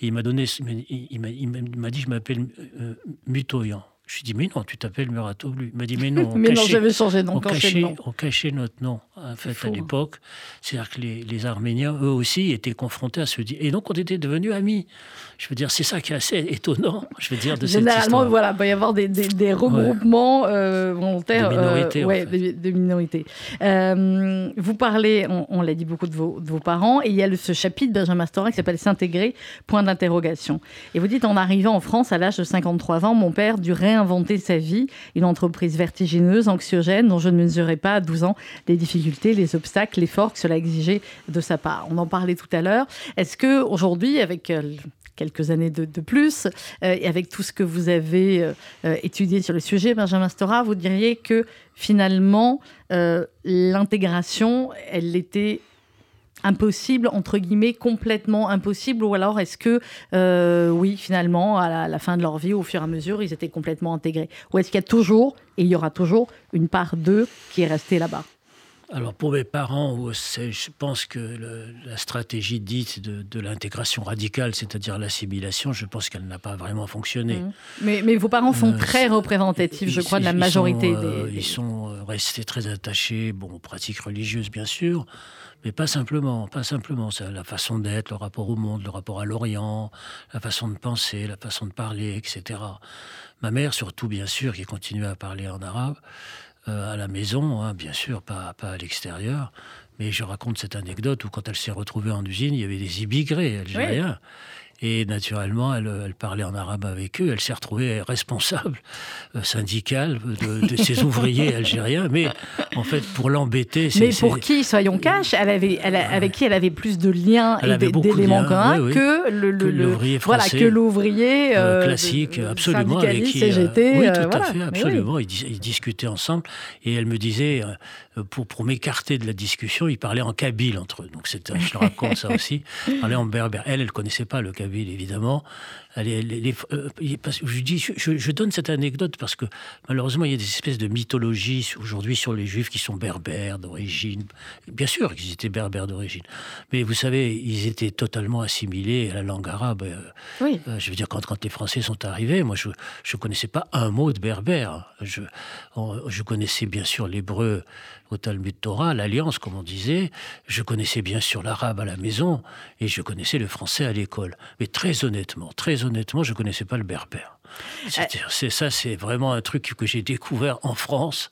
Et il m'a donné, il, m'a- il dit, je m'appelle euh, Mutoyan. Je lui ai dit, mais non, tu t'appelles Muratoglu. Il m'a dit, mais non, on [laughs] Mais non, cachait- j'avais changé de nom on cachait, nom. on cachait notre nom, en fait, fou, à hein. l'époque. C'est-à-dire que les, les Arméniens, eux aussi, étaient confrontés à ce... Et donc, on était devenus amis. Je veux dire, c'est ça qui est assez étonnant, je veux dire, de cette Généralement, histoire. voilà, il peut y avoir des, des- des regroupements euh, volontaires De minorités, euh, en fait. minorités. Euh, vous parlez, on, on l'a dit beaucoup de vos, de vos parents, et il y a le- ce chapitre, Benjamin Stora, qui s'appelle S'intégrer, point d'interrogation. Et vous dites, en arrivant en France à l'âge de 53 ans, mon père dut réinventer sa vie, une entreprise vertigineuse, anxiogène, dont je ne mesurais pas à 12 ans les difficultés, les obstacles, l'effort que cela exigeait de sa part. On en parlait tout à l'heure. Est-ce que aujourd'hui, avec euh, quelques années de, plus, euh, et avec tout ce que vous avez euh, étudié sur le sujet, Benjamin Stora, vous diriez que finalement, l'intégration, elle était impossible, entre guillemets, complètement impossible Ou alors est-ce que, euh, oui, finalement, à la, la fin de leur vie, au fur et à mesure, ils étaient complètement intégrés? Ou est-ce qu'il y a toujours, et il y aura toujours, une part d'eux qui est restée là-bas? Alors pour mes parents, je pense que le- la stratégie dite de, de l'intégration radicale, c'est-à-dire l'assimilation, je pense qu'elle n'a pas vraiment fonctionné. Mhm. mais, mais vos parents sont Euh, très représentatifs, je crois, de la majorité sont, euh, des, Ils sont restés très attachés, bon, aux pratiques religieuses bien sûr, mais pas simplement, pas simplement. C'est la façon d'être, le rapport au monde, le rapport à l'Orient, la façon de penser, la façon de parler, etc. Ma mère, surtout bien sûr, qui continuait à parler en arabe euh, à la maison, hein, bien sûr, pas, pas à l'extérieur. Mais je raconte cette anecdote où quand elle s'est retrouvée en usine, il y avait des immigrés algériens. Et naturellement, elle, elle parlait en arabe avec eux. Elle s'est retrouvée responsable euh, syndicale de, de ces [laughs] ouvriers algériens. Mais en fait, pour l'embêter, c'est. Mais pour qui, soyons cash, elle avait, elle a- avec qui elle avait plus de liens Elle et d'éléments communs oui, oui. que l'ouvrier voilà français, que l'ouvrier euh, euh, classique, absolument, avec qui. euh, CGT, oui, euh, tout à voilà. fait, absolument. Ils, dis- ils discutaient ensemble et elle me disait, euh, pour, pour m'écarter de la discussion, ils parlaient en kabyle entre eux. Donc, je le raconte ça aussi. Ils parlaient en berbère. Elle, elle connaissait pas le kabyle, évidemment. Elle, elle- elle- euh, je, dis, je, donne cette anecdote parce que malheureusement, il y a des espèces de mythologies aujourd'hui sur les juifs qui sont berbères d'origine. Bien sûr qu'ils étaient berbères d'origine. Mais vous savez, ils étaient totalement assimilés à la langue arabe. euh, Oui. euh, je veux dire, quand, quand les Français sont arrivés, moi, je ne connaissais pas un mot de berbère. Je connaissais bien sûr l'hébreu au Talmud Torah, l'Alliance, comme on disait. Je connaissais bien sûr l'arabe à la maison et je connaissais le français à l'école. Mais très honnêtement, très honnêtement, je ne connaissais pas le berbère. C'est-à-dire, c'est ça, c'est vraiment un truc que j'ai découvert en France.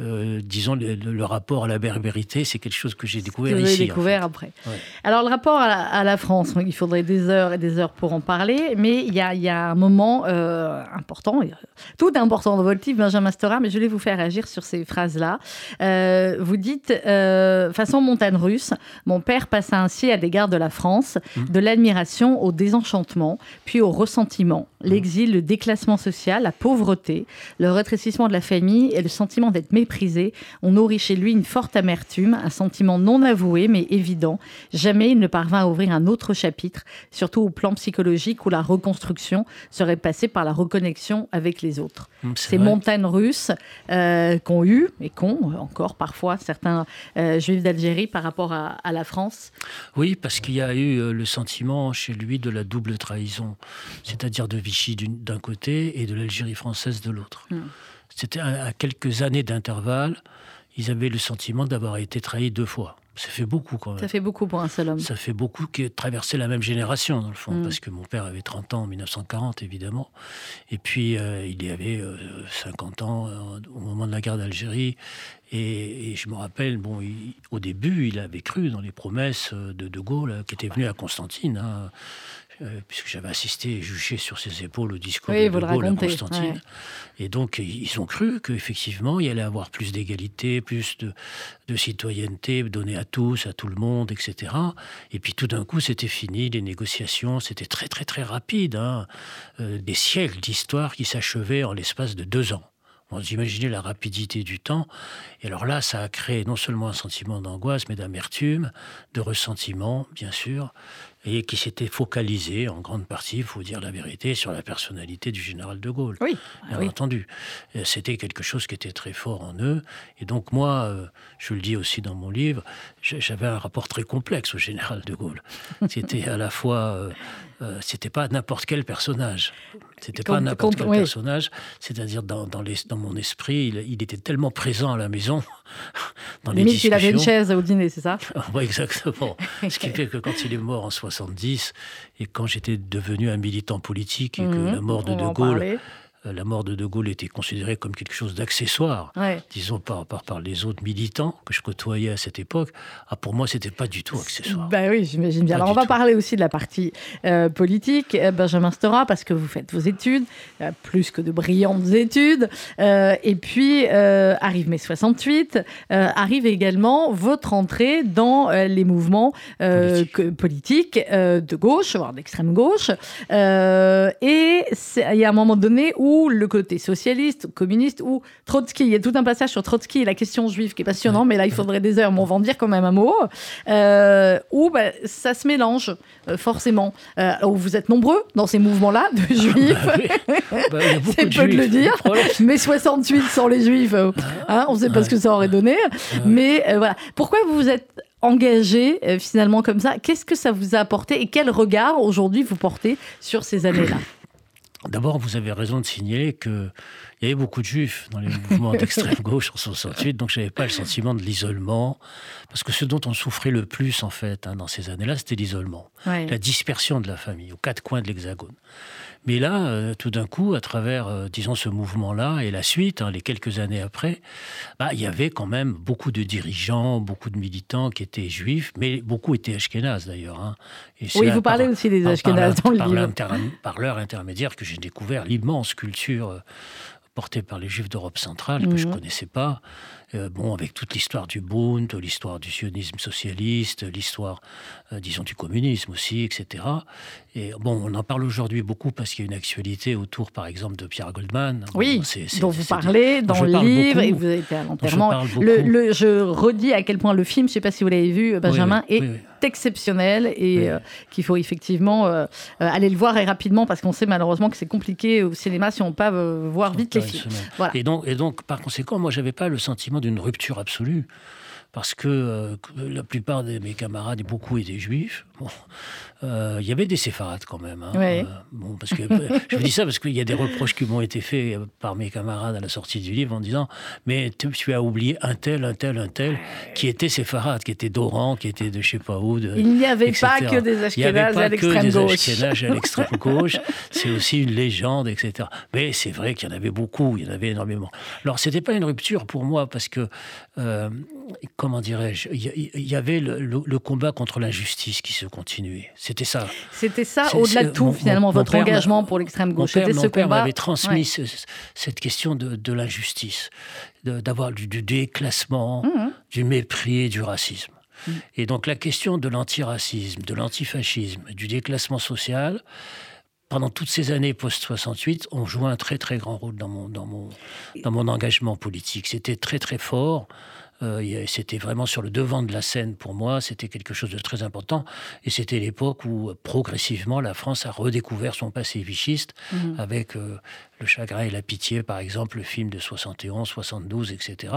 Euh, disons, le, rapport à la berbérité, c'est quelque chose que j'ai que découvert avez ici. en découvert après. Ouais. Alors, le rapport à la, à la France, il faudrait des heures et des heures pour en parler, mais il y a, il y a un moment euh, important, tout est important dans votre livre, Benjamin Stora, mais je vais vous faire agir sur ces phrases-là. Euh, vous dites, euh, façon montagne russe, mon père passa ainsi à l'égard de la France, Mmh. de l'admiration au désenchantement, puis au ressentiment, l'exil, le déclic déclassement social, la pauvreté, le rétrécissement de la famille et le sentiment d'être méprisé ont nourri chez lui une forte amertume, un sentiment non avoué mais évident. Jamais il ne parvint à ouvrir un autre chapitre, surtout au plan psychologique où la reconstruction serait passée par la reconnexion avec les autres. C'est Ces vrai. montagnes russes euh, qu'ont eu et qu'ont encore parfois certains euh, juifs d'Algérie par rapport à, à la France. Oui, parce qu'il y a eu euh, le sentiment chez lui de la double trahison, c'est-à-dire de Vichy d'un côté et de l'Algérie française de l'autre. Mm. C'était à, à quelques années d'intervalle, ils avaient le sentiment d'avoir été trahis deux fois. Ça fait beaucoup quand même. Ça fait beaucoup pour un seul homme. Ça fait beaucoup qui ont traversé la même génération, dans le fond, Mm. parce que mon père avait 30 ans en 1940, évidemment. Et puis, euh, il y avait euh, 50 ans euh, au moment de la guerre d'Algérie. Et, et je me rappelle, bon, il- au début, il avait cru dans les promesses euh, de De Gaulle, euh, qui était venu à Constantine, hein, euh, puisque j'avais assisté et jugé sur ses épaules au discours Oui, de De le Gaulle à Constantine. ouais. Et donc, ils ont cru qu'effectivement, il y allait avoir plus d'égalité, plus de, de citoyenneté donnée à tous, à tout le monde, etc. Et puis tout d'un coup, c'était fini, les négociations, c'était très, très, très rapide. hein. Euh, des siècles d'histoire qui s'achevaient en l'espace de deux ans. Vous imaginez la rapidité du temps. Et alors là, ça a créé non seulement un sentiment d'angoisse, mais d'amertume, de ressentiment, bien sûr, et qui s'était focalisé en grande partie, il faut dire la vérité, sur la personnalité du général de Gaulle Oui, bien oui. entendu. Euh, C'était quelque chose qui était très fort en eux. Et donc moi, euh, je le dis aussi dans mon livre, j'avais un rapport très complexe au général de Gaulle. C'était à la fois, euh, c'était pas n'importe quel personnage. C'était pas n'importe quel oui. personnage. C'est-à-dire dans, dans, les- dans mon esprit, il, il était tellement présent à la maison, [laughs] dans les Limite, il avait une chaise au dîner, c'est ça [laughs] Oui, exactement. Ce qui fait que quand il est mort en 70, et quand j'étais devenu un militant politique, et que Mhm, la mort de De Gaulle la mort de De Gaulle était considérée comme quelque chose d'accessoire, Ouais. disons par, par, par les autres militants que je côtoyais à cette époque. Ah, pour moi, c'était pas du tout accessoire. Ben oui, j'imagine bien. Pas Alors, on va tout. parler aussi de la partie euh, politique, euh, Benjamin Stora, parce que vous faites vos études, euh, plus que de brillantes études. Euh, et puis, euh, arrive mai 68, euh, arrive également votre entrée dans euh, les mouvements euh, Politique. que- politiques euh, de gauche, voire d'extrême gauche. Euh, et il y a un moment donné où le côté socialiste, communiste, ou Trotsky, il y a tout un passage sur Trotsky et la question juive qui est passionnant, mais là, il faudrait des heures, mais on va en dire quand même un mot, euh, où bah, ça se mélange, euh, forcément. Euh, où vous êtes nombreux dans ces mouvements-là de juifs. [laughs] Bah oui. Bah, C'est peu de le juifs. dire. Mais 68 sans les juifs, euh, hein, on ne sait pas ce que ça aurait donné. Mais euh, voilà. Pourquoi vous vous êtes engagé euh, finalement comme ça? Qu'est-ce que ça vous a apporté et quel regard aujourd'hui vous portez sur ces années-là? D'abord, vous avez raison de signaler qu'il y avait beaucoup de juifs dans les mouvements d'extrême gauche en 68, donc je n'avais pas le sentiment de l'isolement. Parce que ce dont on souffrait le plus, en fait, hein, dans ces années-là, c'était l'isolement. Ouais. la dispersion de la famille aux quatre coins de l'Hexagone. Mais là, euh, tout d'un coup, à travers, euh, disons, ce mouvement-là et la suite, hein, les quelques années après, bah, il y avait quand même beaucoup de dirigeants, beaucoup de militants qui étaient juifs, mais beaucoup étaient ashkénazes d'ailleurs. hein. Et Oui, là, vous parlez par- aussi des Ashkénazes dans le par livre. par leur intermédiaire que j'ai découvert l'immense culture euh, portée par les Juifs d'Europe centrale, que je ne Mhm. connaissais pas. Euh, bon, avec toute l'histoire du Bund, l'histoire du sionisme socialiste, l'histoire, euh, disons, du communisme aussi, etc. Et bon, on en parle aujourd'hui beaucoup parce qu'il y a une actualité autour, par exemple, de Pierre Goldman. Oui, Bon, c'est- dont vous parlez dans le parle livre beaucoup. et vous avez été à je l'enterrement. Le, le- je redis à quel point le film, je ne sais pas si vous l'avez vu, Oui, Benjamin, oui, est oui. Exceptionnel et euh, qu'il faut effectivement euh, euh, aller le voir et rapidement parce qu'on sait malheureusement que c'est compliqué au cinéma si on ne peut pas voir vite les films. Voilà. Et donc, et donc, par conséquent, moi, j'avais pas le sentiment d'une rupture absolue. Parce que euh, la plupart de mes camarades, beaucoup étaient juifs. Bon, euh, il y avait des séfarades quand même. hein. Ouais. Euh, bon, parce que, je vous dis ça parce qu'il y a des reproches qui m'ont été faits euh, par mes camarades à la sortie du livre en disant Mais tu, tu as oublié un tel, un tel, un tel, qui était séfarade, qui était d'Oran, qui était de je sais pas où. De, Il n'y avait etc. pas que des Il n'y avait Ashkénazes pas à que l'extrême des gauche. Ashkénazes à [laughs] l'extrême gauche. C'est aussi une légende, etc. Mais c'est vrai qu'il y en avait beaucoup, il y en avait énormément. Alors, c'était pas une rupture pour moi parce que, euh, comment dirais-je, il y, avait le, le- le combat contre l'injustice qui se continuait. C'était ça. C'était ça, au-delà de tout, mon- finalement, mon votre père engagement pour l'extrême Mon gauche. père, mon ce père m'avait transmis Ouais. ce- cette question de, de l'injustice, d'avoir du, du déclassement, Mhm. du mépris et du racisme. Et donc la question de l'antiracisme, de l'antifascisme, du déclassement social, pendant toutes ces années post-68, ont joué un très très grand rôle dans mon, dans mon, dans mon engagement politique. C'était très très fort. Euh, c'était vraiment sur le devant de la scène pour moi, c'était quelque chose de très important. Et c'était l'époque où progressivement la France a redécouvert son passé vichiste mhm. avec euh, Le chagrin et la pitié, par exemple, le film de 71, 72, etc.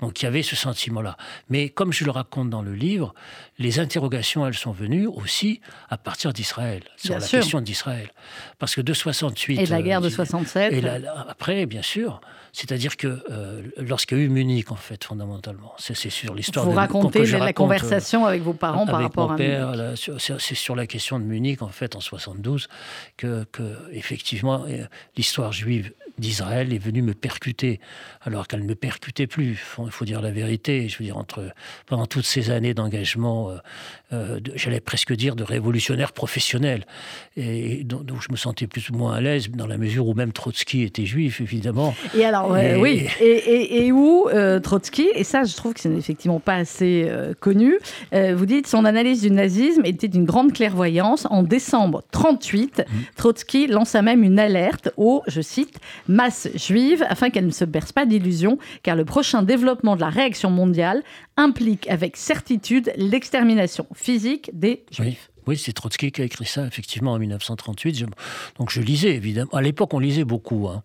Donc il y avait ce sentiment-là. Mais comme je le raconte dans le livre, les interrogations, elles sont venues aussi à partir d'Israël, sur la question d'Israël. Parce que de 68... Et la guerre de 67. Et après, bien sûr. C'est-à-dire que euh, lorsqu'il y a eu Munich, en fait, fondamentalement, c'est sur l'histoire de... Vous racontez la euh, conversation avec vos parents par rapport mon à père, C'est sur la question de Munich, en fait, en 72, que, que effectivement, euh, l'histoire juive d'Israël est venue me percuter, alors qu'elle ne me percutait plus. Il faut, dire la vérité. Je veux dire, entre, pendant toutes ces années d'engagement, j'allais presque dire de révolutionnaire professionnel, et donc, je me sentais plus ou moins à l'aise, dans la mesure où même Trotsky était juif, évidemment. Et alors, oui. [laughs] Et, où euh, Trotsky, et ça, je trouve que c'est effectivement pas assez euh, connu, euh, vous dites son analyse du nazisme était d'une grande clairvoyance. En décembre 38, mmh. Trotsky lança même une alerte aux, je cite, masses juives afin qu'elles ne se bercent pas d'illusions, car le prochain développement de la réaction mondiale implique avec certitude l'extermination physique des juifs. Oui, c'est Trotsky qui a écrit ça, effectivement, en 1938. donc je lisais, évidemment. À l'époque, on lisait beaucoup. Hein.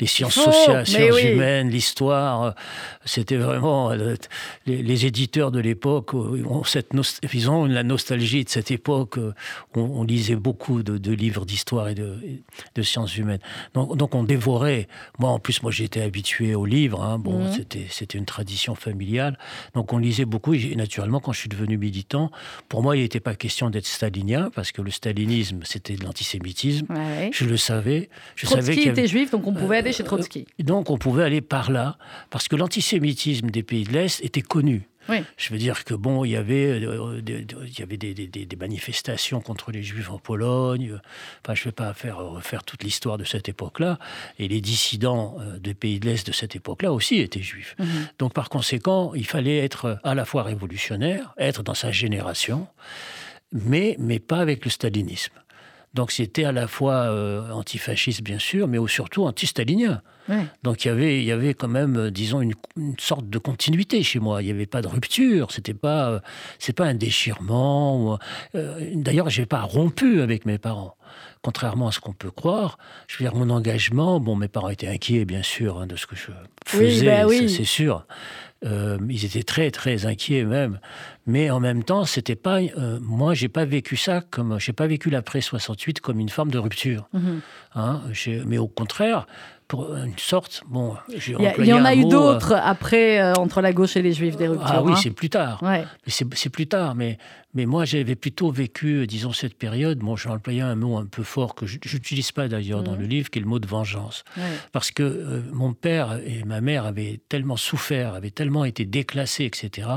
Les sciences sociales, sciences humaines, l'histoire. Euh, c'était vraiment... Euh, les, éditeurs de l'époque euh, ont, cette ils ont la nostalgie de cette époque. Où on, lisait beaucoup de, livres d'histoire et de, de, sciences humaines. Donc, donc, on dévorait. Moi, en plus, moi, j'étais habitué aux livres. Hein. Bon, mmh. c'était une tradition familiale. Donc, on lisait beaucoup. Et naturellement, quand je suis devenu militant, pour moi, il n'était pas question d'être stalinien, parce que le stalinisme, c'était de l'antisémitisme. Je le savais. Je Trotsky savais était juif, donc on pouvait aller chez Trotsky. Euh, donc on pouvait aller par là, parce que l'antisémitisme des pays de l'Est était connu. Je veux dire que bon, il y avait, euh, des, il y avait des, des, manifestations contre les Juifs en Pologne. Enfin, je ne vais pas faire refaire toute l'histoire de cette époque-là. Et les dissidents euh, des pays de l'Est de cette époque-là aussi étaient juifs. Mhm. Donc, par conséquent, il fallait être à la fois révolutionnaire, être dans sa génération, mais, mais pas avec le stalinisme. Donc c'était à la fois euh, antifasciste, bien sûr, mais surtout anti-stalinien. Donc il y avait, il y avait quand même, euh, disons, une, sorte de continuité chez moi. Il n'y avait pas de rupture. C'était pas, euh, c'est pas un déchirement. D'ailleurs, je n'ai pas rompu avec mes parents. Contrairement à ce qu'on peut croire, je veux dire, mon engagement, bon, mes parents étaient inquiets, bien sûr, hein, de ce que je faisais, bah c'est sûr. Euh, ils étaient très très inquiets même, mais en même temps, c'était pas. Euh, moi, j'ai pas vécu ça comme j'ai pas vécu l'après 68 comme une forme de rupture. Mhm. Hein, mais au contraire, pour une sorte. Bon, il y, en a eu d'autres euh, après entre la gauche et les juifs des ruptures. Ah oui, hein. c'est plus tard. Ouais. C'est plus tard, mais mais moi j'avais plutôt vécu, disons cette période. Bon, j'ai employé un mot un peu fort que je n'utilise pas d'ailleurs dans mhm. le livre, qui est le mot de vengeance, parce que mon père et ma mère avaient tellement souffert, avaient tellement été déclassés, etc.,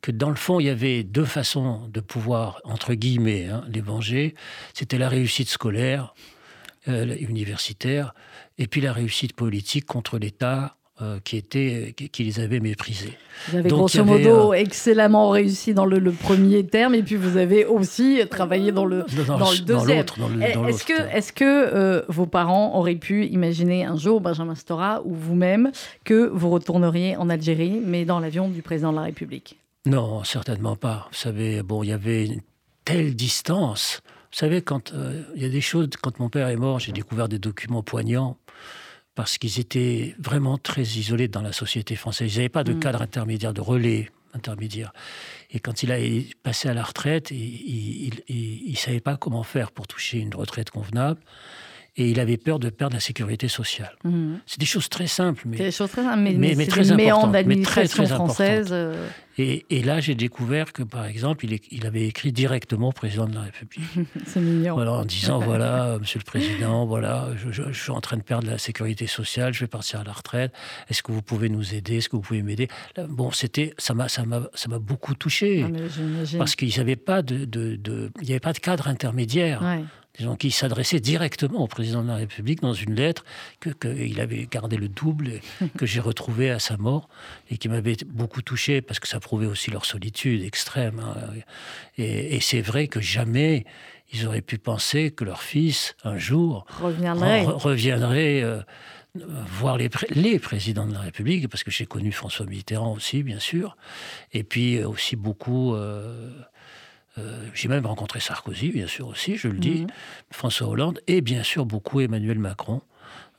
que dans le fond, il y avait deux façons de pouvoir, entre guillemets, hein, les venger. C'était la réussite scolaire, euh, universitaire, et puis la réussite politique contre l'État euh, qui, était, qui, les avait méprisés. Vous avez grosso modo excellemment réussi dans le, premier terme et puis vous avez aussi travaillé dans le, dans, le deuxième. Est-ce que, est que euh, vos parents auraient pu imaginer un jour, Benjamin Stora ou vous-même, que vous retourneriez en Algérie, mais dans l'avion du président de la République? Non, certainement pas. Vous savez, bon, il y avait une telle distance. Vous savez, quand euh, il y a des choses, quand mon père est mort, j'ai découvert des documents poignants parce qu'ils étaient vraiment très isolés dans la société française. Ils n'avaient pas de mm. cadre intermédiaire, de relais intermédiaire. Et quand il a passé à la retraite, il ne savait pas comment faire pour toucher une retraite convenable et il avait peur de perdre la sécurité sociale. Mhm. C'est des choses très simples, mais, des choses très simples, mais, mais, mais très importantes. d'administration française. Euh. Et, et, là, j'ai découvert que, par exemple, il, il, avait écrit directement au président de la République. [laughs] C'est mignon. Voilà, en disant [laughs] voilà, euh, Monsieur le Président, voilà, je, suis en train de perdre la sécurité sociale, je vais partir à la retraite. Est-ce que vous pouvez nous aider? Est-ce que vous pouvez m'aider? Bon, c'était, ça m'a, ça beaucoup touché ah, parce qu'il n'y avait pas de, de, de, il y avait pas de cadre intermédiaire. Ouais Disons qu'il s'adressait directement au président de la République dans une lettre qu'il que avait gardé le double, [laughs] que j'ai retrouvé à sa mort, et qui m'avait beaucoup touché parce que ça prouvait aussi leur solitude extrême. Hein. Et, c'est vrai que jamais ils auraient pu penser que leur fils, un jour, reviendrait, reviendrait euh, voir les, les, présidents de la République, parce que j'ai connu François Mitterrand aussi, bien sûr, et puis aussi beaucoup... Euh, euh, j'ai même rencontré Sarkozy, bien sûr aussi, je le dis, mhm. François Hollande, et bien sûr beaucoup Emmanuel Macron.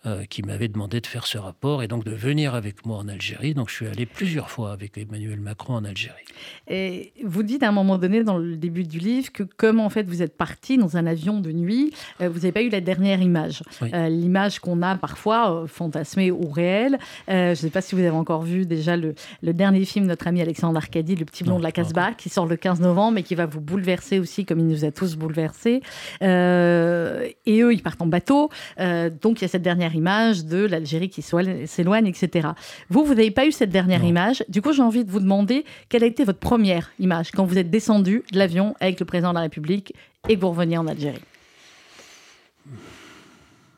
Euh, qui m'avait demandé de faire ce rapport et donc de venir avec moi en Algérie. Donc je suis allé plusieurs fois avec Emmanuel Macron en Algérie. Et vous dites à un moment donné dans le début du livre que comme en fait vous êtes parti dans un avion de nuit, euh, vous n'avez pas eu la dernière image. Euh, l'image qu'on a parfois fantasmée ou réelle. je ne sais pas si vous avez encore vu déjà le, le, dernier film de notre ami Alexandre Arcadi, Le petit blond de la Casbah, qui sort le 15 novembre mais qui va vous bouleverser aussi comme il nous a tous bouleversés. et eux, ils partent en bateau. donc il y a cette dernière image de l'Algérie qui s'éloigne, etc. Vous, vous n'avez pas eu cette dernière image. Du coup, j'ai envie de vous demander quelle a été votre première image quand vous êtes descendu de l'avion avec le président de la République et que vous reveniez en Algérie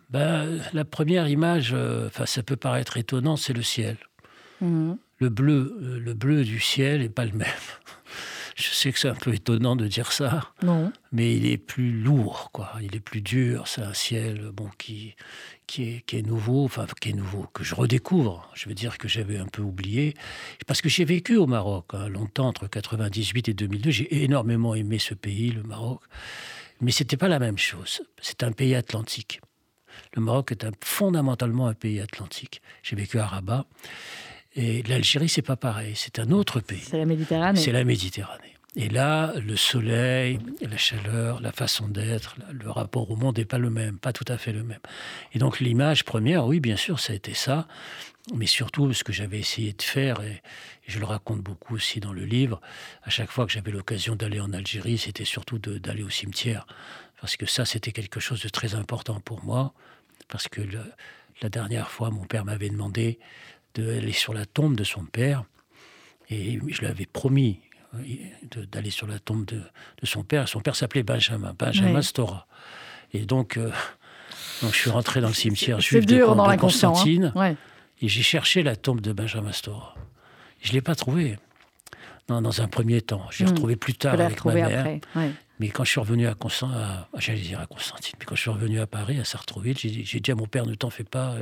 ben, La première image, euh, ça peut paraître étonnant, c'est le ciel. Mmh. Le bleu, euh, le bleu du ciel n'est pas le même. [laughs] Je sais que c'est un peu étonnant de dire ça, non. mais il est plus lourd, quoi. Il est plus dur. C'est un ciel, bon, qui, qui est, qui est, nouveau, enfin qui est nouveau, que je redécouvre. Je veux dire que j'avais un peu oublié, parce que j'ai vécu au Maroc hein, longtemps, entre 98 et 2002. J'ai énormément aimé ce pays, le Maroc, mais c'était pas la même chose. C'est un pays atlantique. Le Maroc est un, fondamentalement un pays atlantique. J'ai vécu à Rabat. Et l'Algérie, c'est pas pareil. C'est un autre pays. C'est la Méditerranée. C'est la Méditerranée. Et là, le soleil, la chaleur, la façon d'être, le rapport au monde n'est pas le même, pas tout à fait le même. Et donc l'image première, oui, bien sûr, ça a été ça. Mais surtout, ce que j'avais essayé de faire, et, je le raconte beaucoup aussi dans le livre, à chaque fois que j'avais l'occasion d'aller en Algérie, c'était surtout d'aller au cimetière. Parce que ça, c'était quelque chose de très important pour moi. Parce que la dernière fois, mon père m'avait demandé d'aller sur la tombe de son père. Et je lui avais promis d'aller sur la tombe de, son père. Son père s'appelait Benjamin, Benjamin Stora. Et donc, euh, donc, je suis rentré dans le cimetière juif de, dans de hein. Constantine. Et j'ai cherché la tombe de Benjamin Stora. Je ne l'ai pas trouvée. Non, dans un premier temps. Je l'ai hmm. retrouvé plus tard avec ma mère. Mais quand je suis revenu à Constantine, j'allais dire à Constantine, mais quand je suis revenu à Paris, à Sartrouville, j'ai dit à mon père, ne t'en fais pas.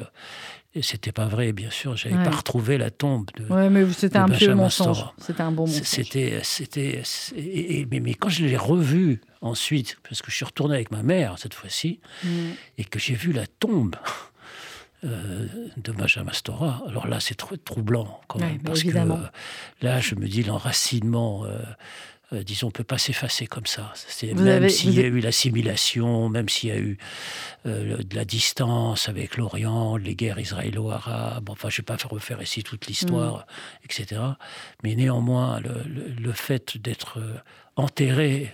Et c'était pas vrai, bien sûr. J'avais n'avais pas retrouvé la tombe de. Ouais, mais c'était un peu mensonge. C'était un bon mensonge. C'était, c'était, mais, mais, quand je l'ai revu ensuite, parce que je suis retourné avec ma mère cette fois-ci, mm. et que j'ai vu la tombe. Euh, de Benjamin Stora. Alors là, c'est trop troublant quand même, parce que euh, là, je me dis l'enracinement euh, euh, disons, on ne peut pas s'effacer comme ça. même s'il y a eu l'assimilation, même s'il y a eu euh, de la distance avec l'Orient, les guerres israélo-arabes, enfin, je ne vais pas refaire ici toute l'histoire, mm. etc. Mais néanmoins, le, le fait d'être euh, enterré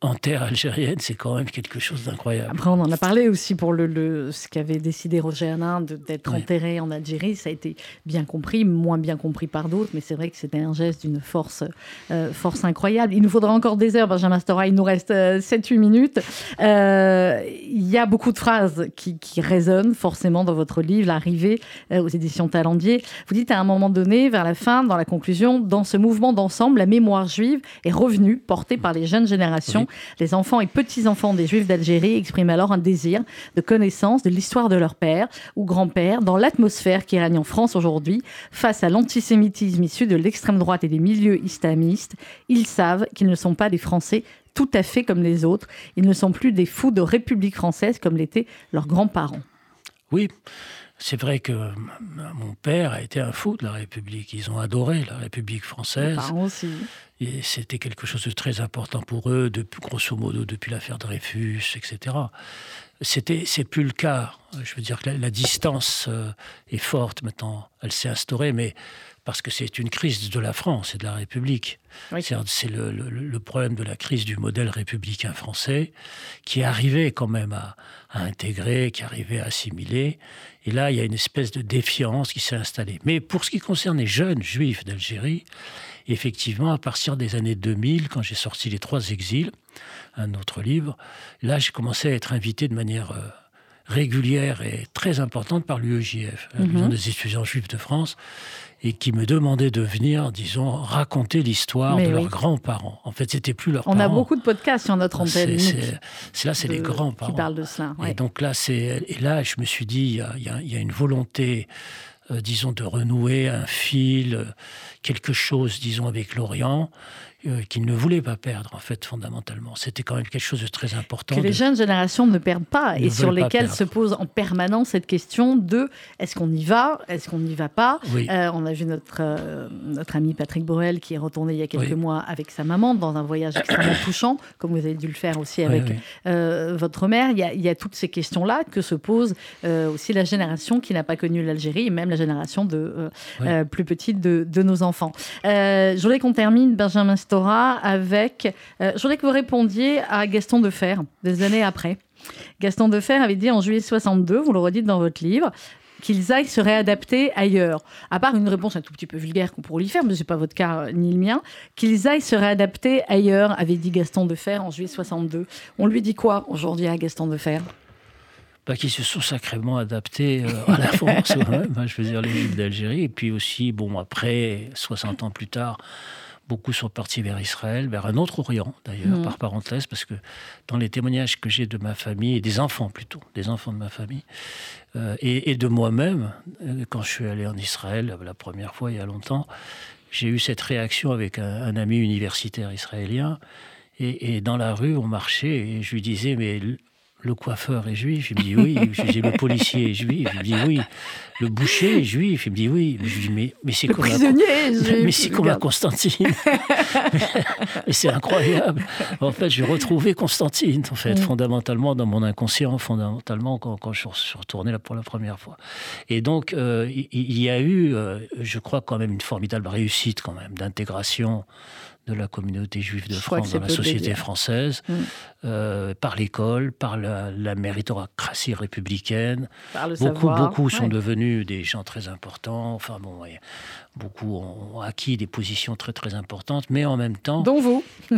en terre algérienne, c'est quand même quelque chose d'incroyable. Après, on en a parlé aussi pour le, ce qu'avait décidé Roger Hanin d'être enterré en Algérie. Ça a été bien compris, moins bien compris par d'autres, mais c'est vrai que c'était un geste d'une force, euh, force incroyable. Il nous faudra encore des heures, Benjamin Stora. Il nous reste 7-8 euh, minutes. Euh, il y a beaucoup de phrases qui, résonnent forcément dans votre livre, l'arrivée aux éditions Talendier. Vous dites à un moment donné, vers la fin, dans la conclusion, dans ce mouvement d'ensemble, la mémoire juive est revenue, portée par les jeunes générations. Les enfants et petits-enfants des Juifs d'Algérie expriment alors un désir de connaissance de l'histoire de leur père ou grand-père dans l'atmosphère qui règne en France aujourd'hui face à l'antisémitisme issu de l'extrême droite et des milieux islamistes. Ils savent qu'ils ne sont pas des Français tout à fait comme les autres. Ils ne sont plus des fous de République française comme l'étaient leurs grands-parents. Oui, c'est vrai que mon père a été un fou de la République. Ils ont adoré la République française. Aussi. Et c'était quelque chose de très important pour eux, grosso modo depuis l'affaire Dreyfus, etc. C'était, c'est plus le cas. Je veux dire que la, distance euh, est forte maintenant. Elle s'est instaurée, mais parce que c'est une crise de la France et de la République. C'est, le, problème de la crise du modèle républicain français qui est arrivé quand même à, à intégrer, qui arrivait à assimiler. Et là, il y a une espèce de défiance qui s'est installée. Mais pour ce qui concerne les jeunes juifs d'Algérie, effectivement, à partir des années 2000, quand j'ai sorti Les Trois Exils, un autre livre, là, j'ai commencé à être invité de manière euh, régulière et très importante par l'UEJF, l'Union mhm. des étudiants juifs de France, et qui me demandaient de venir, disons, raconter l'histoire de leurs grands-parents. En fait, c'était plus leurs On parents. On a beaucoup de podcasts sur notre antenne. C'est là, c'est les grands-parents. Qui parlent de cela. Et donc là, c'est et là, je me suis dit, il y a, y a une volonté euh, disons, de renouer un fil, euh, quelque chose, disons, avec l'Orient, euh, qu'il ne voulait pas perdre, en fait, fondamentalement. C'était quand même quelque chose de très important. Que les jeunes générations ne perdent pas et sur lesquelles se pose en permanence cette question de est-ce qu'on y va, est-ce qu'on n'y va pas? Euh, On a vu notre, euh, notre ami Patrick Borel qui est retourné il y a quelques mois avec sa maman dans un voyage extrêmement [coughs] touchant, comme vous avez dû le faire aussi avec votre mère. Il y, a, il y, a, toutes ces questions-là que se pose aussi la génération qui n'a pas connu l'Algérie et même la génération de, plus petite de, de nos enfants. je voulais qu'on termine, Benjamin avec. Euh, je voudrais que vous répondiez à Gaston Defer, des années après. Gaston Defer avait dit en juillet 62, vous le redites dans votre livre, qu'ils aillent se réadapter ailleurs. À part une réponse un tout petit peu vulgaire qu'on pourrait lui faire, mais ce n'est pas votre cas euh, ni le mien, qu'ils aillent se réadapter ailleurs, avait dit Gaston Defer en juillet 62. On lui dit quoi aujourd'hui à Gaston Defer? Bah, qui se sont sacrément adaptés euh, à la [laughs] France, je veux dire les d'Algérie, et puis aussi, bon, après, 60 ans plus tard, Beaucoup sont partis vers Israël, vers un autre Orient d'ailleurs, mm. par parenthèse, parce que dans les témoignages que j'ai de ma famille, et des enfants plutôt, des enfants de ma famille, euh, et, de moi-même, euh, quand je suis allé en Israël la première fois il y a longtemps, j'ai eu cette réaction avec un, ami universitaire israélien. Et, et, dans la rue, on marchait et je lui disais, mais le coiffeur est juif Il me dit oui. Dis le policier est juif Il me dit oui. Le boucher est juif Il me dit oui. Je dis mais, mais c'est comme, mais c'est comme à Constantine. [laughs] mais c'est incroyable. En fait, j'ai retrouvé Constantine, en fait, mm. fondamentalement dans mon inconscient, fondamentalement quand, quand, je suis retourné là pour la première fois. Et donc, euh, il y a eu, euh, je crois, quand même une formidable réussite quand même d'intégration de la communauté juive de France dans la société française, mm. euh, par l'école, par la, méritocratie républicaine. beaucoup, beaucoup sont devenus des gens très importants. Enfin bon, beaucoup ont acquis des positions très très importantes, mais en même temps. Dont vous. [laughs]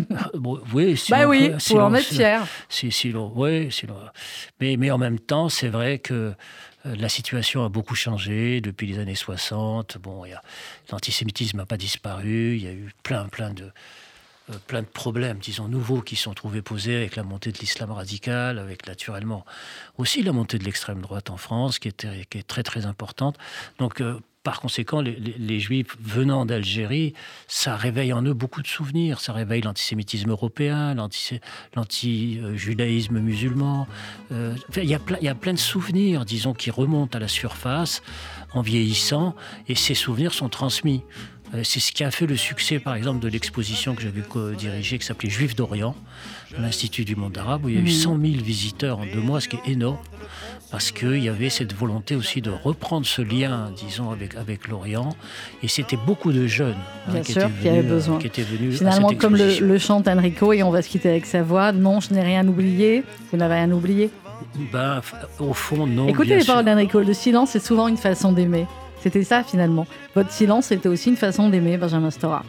oui, si bah oui, si en être fier. Si, si, oui, mais, mais en même temps, c'est vrai que euh, la situation a beaucoup changé depuis les années 60. Bon, l'antisémitisme n'a pas disparu. Il y a eu plein, plein de, euh, plein de problèmes, disons, nouveaux qui sont trouvés posés avec la montée de l'islam radical, avec naturellement aussi la montée de l'extrême droite en France, qui est très, très importante. Donc, euh, par conséquent, les, Juifs venant d'Algérie, ça réveille en eux beaucoup de souvenirs. Ça réveille l'antisémitisme européen, l'anti-judaïsme musulman. Euh, il, y a plein, il y a plein de souvenirs, disons, qui remontent à la surface en vieillissant, et ces souvenirs sont transmis. Euh, c'est ce qui a fait le succès, par exemple, de l'exposition que j'avais dirigée, qui s'appelait Juifs d'Orient, à l'Institut du monde arabe, où il y a eu 100 mmh. 000 visiteurs en deux mois, ce qui est énorme, parce qu'il y avait cette volonté aussi de reprendre ce lien, disons, avec, avec l'Orient. Et c'était beaucoup de jeunes hein, qui, étaient venus, qui, avaient besoin. qui étaient venus. Finalement, comme le, le, chante Enrico, et on va se quitter avec sa voix Non, je n'ai rien oublié. Vous n'avez rien oublié? Ben, Au fond, non. Écoutez les paroles d'Enrico le silence est souvent une façon d'aimer. C'était ça finalement. Votre silence était aussi une façon d'aimer Benjamin Stora.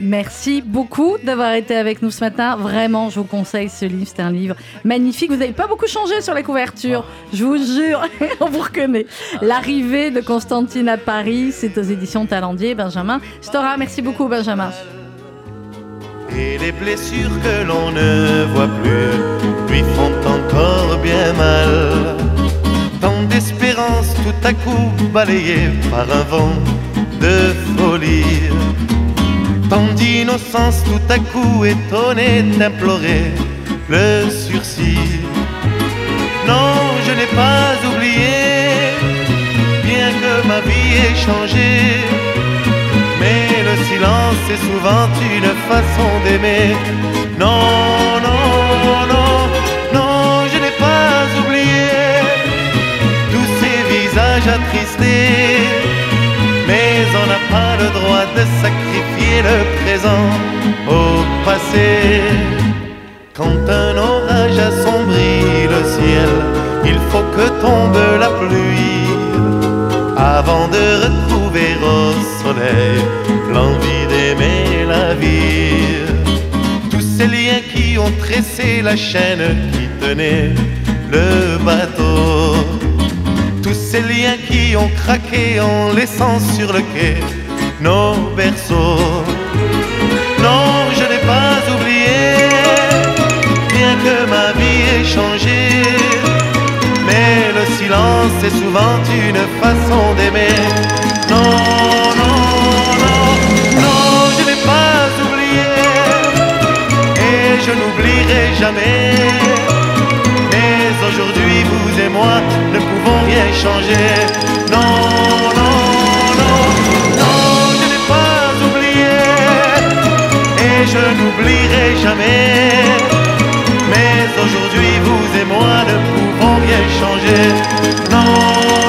Merci beaucoup d'avoir été avec nous ce matin. Vraiment, je vous conseille ce livre. C'est un livre magnifique. Vous n'avez pas beaucoup changé sur la couverture. Je vous jure, [laughs] on vous reconnaît. L'arrivée de Constantine à Paris, c'est aux éditions Talendier. Benjamin Stora, merci beaucoup Benjamin. Et les blessures que l'on ne voit plus lui font encore bien mal tout à coup balayée par un vent de folie, tant d'innocence tout à coup étonnée d'implorer le sursis. Non, je n'ai pas oublié, bien que ma vie ait changé, mais le silence est souvent une façon d'aimer. Non, non, sacrifier le présent au passé. Quand un orage assombrit le ciel, il faut que tombe la pluie avant de retrouver au soleil l'envie d'aimer la vie. Tous ces liens qui ont tressé la chaîne qui tenait le bateau. Tous ces liens qui ont craqué en laissant sur le quai nos berceaux. Non, je n'ai pas oublié, bien que ma vie ait changé. Mais le silence est souvent une façon d'aimer. Non, non, non, non, je n'ai pas oublié et je n'oublierai jamais. Mais aujourd'hui, vous et moi ne pouvons rien changer. Non, non, je n'oublierai jamais. Mais aujourd'hui, vous et moi ne pouvons rien changer. Non.